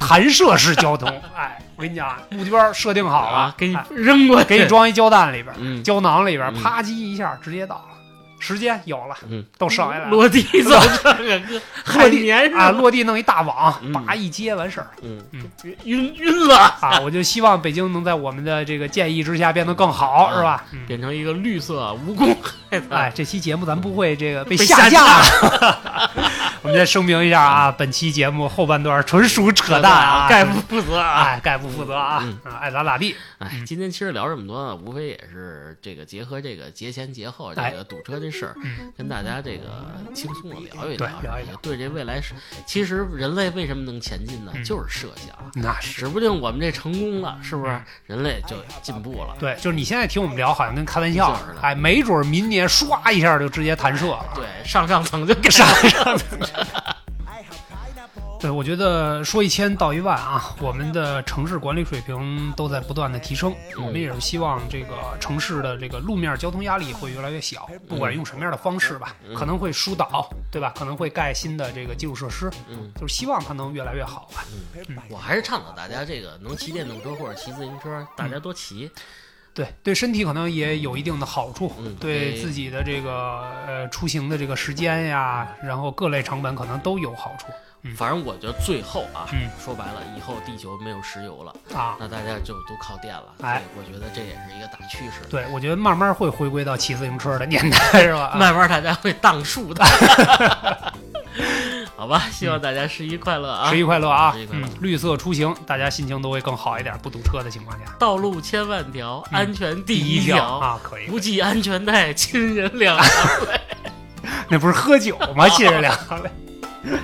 [SPEAKER 3] 弹射式交通。*laughs* 哎，我跟你讲，目标设定好了
[SPEAKER 2] 啊，，给你
[SPEAKER 3] 哎
[SPEAKER 2] 扔过去，
[SPEAKER 3] 给你装一胶弹里边，
[SPEAKER 2] 嗯。
[SPEAKER 3] 胶囊里边，
[SPEAKER 2] 嗯。
[SPEAKER 3] 啪叽一下直接到了，时间有了，
[SPEAKER 2] 嗯，
[SPEAKER 3] 都省下来了。
[SPEAKER 2] 落地走这个跟海绵似
[SPEAKER 3] 啊，落地弄一大网，
[SPEAKER 2] 嗯。
[SPEAKER 3] 叭一接完事儿。
[SPEAKER 2] 嗯。
[SPEAKER 3] 嗯，
[SPEAKER 2] 晕晕了，
[SPEAKER 3] 啊！我就希望北京能在我们的这个建议之下变得更好，
[SPEAKER 2] 啊
[SPEAKER 3] 是吧？嗯。
[SPEAKER 2] 变成一个绿色蜈蚣海的。
[SPEAKER 3] 哎，这期节目咱不会这个被
[SPEAKER 2] 被下
[SPEAKER 3] 下架。*laughs* 我们再声明一下啊，本期节目后半段纯属扯淡啊，
[SPEAKER 2] 概不负责啊！
[SPEAKER 3] 哎，概不负责啊。爱咋咋地。
[SPEAKER 2] 哎，
[SPEAKER 3] 嗯。
[SPEAKER 2] 今天其实聊这么多呢，无非也是这个结合这个节前节后这
[SPEAKER 3] 哎。
[SPEAKER 2] 个堵车这事儿，
[SPEAKER 3] 嗯
[SPEAKER 2] 跟大家这个轻松的聊一聊，
[SPEAKER 3] 聊一聊
[SPEAKER 2] 对这未来是，其实人类为什么能前进呢？
[SPEAKER 3] 嗯
[SPEAKER 2] 就是设想，
[SPEAKER 3] 那是
[SPEAKER 2] 指不定我们这成功了，是不是？人类就进步了。
[SPEAKER 3] 对，就是你现在听我们聊，好像跟开玩笑
[SPEAKER 2] 似的
[SPEAKER 3] 哎，没准儿明年唰一下就直接弹射了。
[SPEAKER 2] 对，上上层就给
[SPEAKER 3] 上上 *laughs* 对，我觉得说一千道一万啊，我们的城市管理水平都在不断的提升。
[SPEAKER 2] 嗯
[SPEAKER 3] 我们也是希望这个城市的这个路面交通压力会越来越小，不管用什么样的方式吧，
[SPEAKER 2] 嗯
[SPEAKER 3] 可能会疏导，对吧？可能会盖新的这个基础设施，
[SPEAKER 2] 嗯，
[SPEAKER 3] 就是希望它能越来越好吧。
[SPEAKER 2] 我还是倡导大家这个能骑电动车或者骑自行车，大家多骑。
[SPEAKER 3] 对，对身体可能也有一定的好处，
[SPEAKER 2] 嗯
[SPEAKER 3] 对
[SPEAKER 2] 对
[SPEAKER 3] 自己的这个呃出行的这个时间呀，然后各类成本可能都有好处嗯
[SPEAKER 2] 反正我觉得最后啊，
[SPEAKER 3] 嗯
[SPEAKER 2] 说白了，以后地球没有石油了，
[SPEAKER 3] 啊。
[SPEAKER 2] 那大家就都靠电了。
[SPEAKER 3] 哎
[SPEAKER 2] 我觉得这也是一个大趋势。
[SPEAKER 3] 对，我觉得慢慢会回归到骑自行车的年代，是吧？
[SPEAKER 2] 慢慢大家会荡树的。*laughs* 好吧，希望大家十一快乐啊！
[SPEAKER 3] 十一快乐啊
[SPEAKER 2] 十一！快乐
[SPEAKER 3] 嗯，绿色出行，大家心情都会更好一点，不堵车的情况下。
[SPEAKER 2] 道路千万条，
[SPEAKER 3] 嗯
[SPEAKER 2] 安全第
[SPEAKER 3] 一
[SPEAKER 2] 条。
[SPEAKER 3] 啊，可以，
[SPEAKER 2] 不系安全带，亲人两行泪。*laughs*
[SPEAKER 3] 那不是喝酒吗？亲人两行泪。*laughs*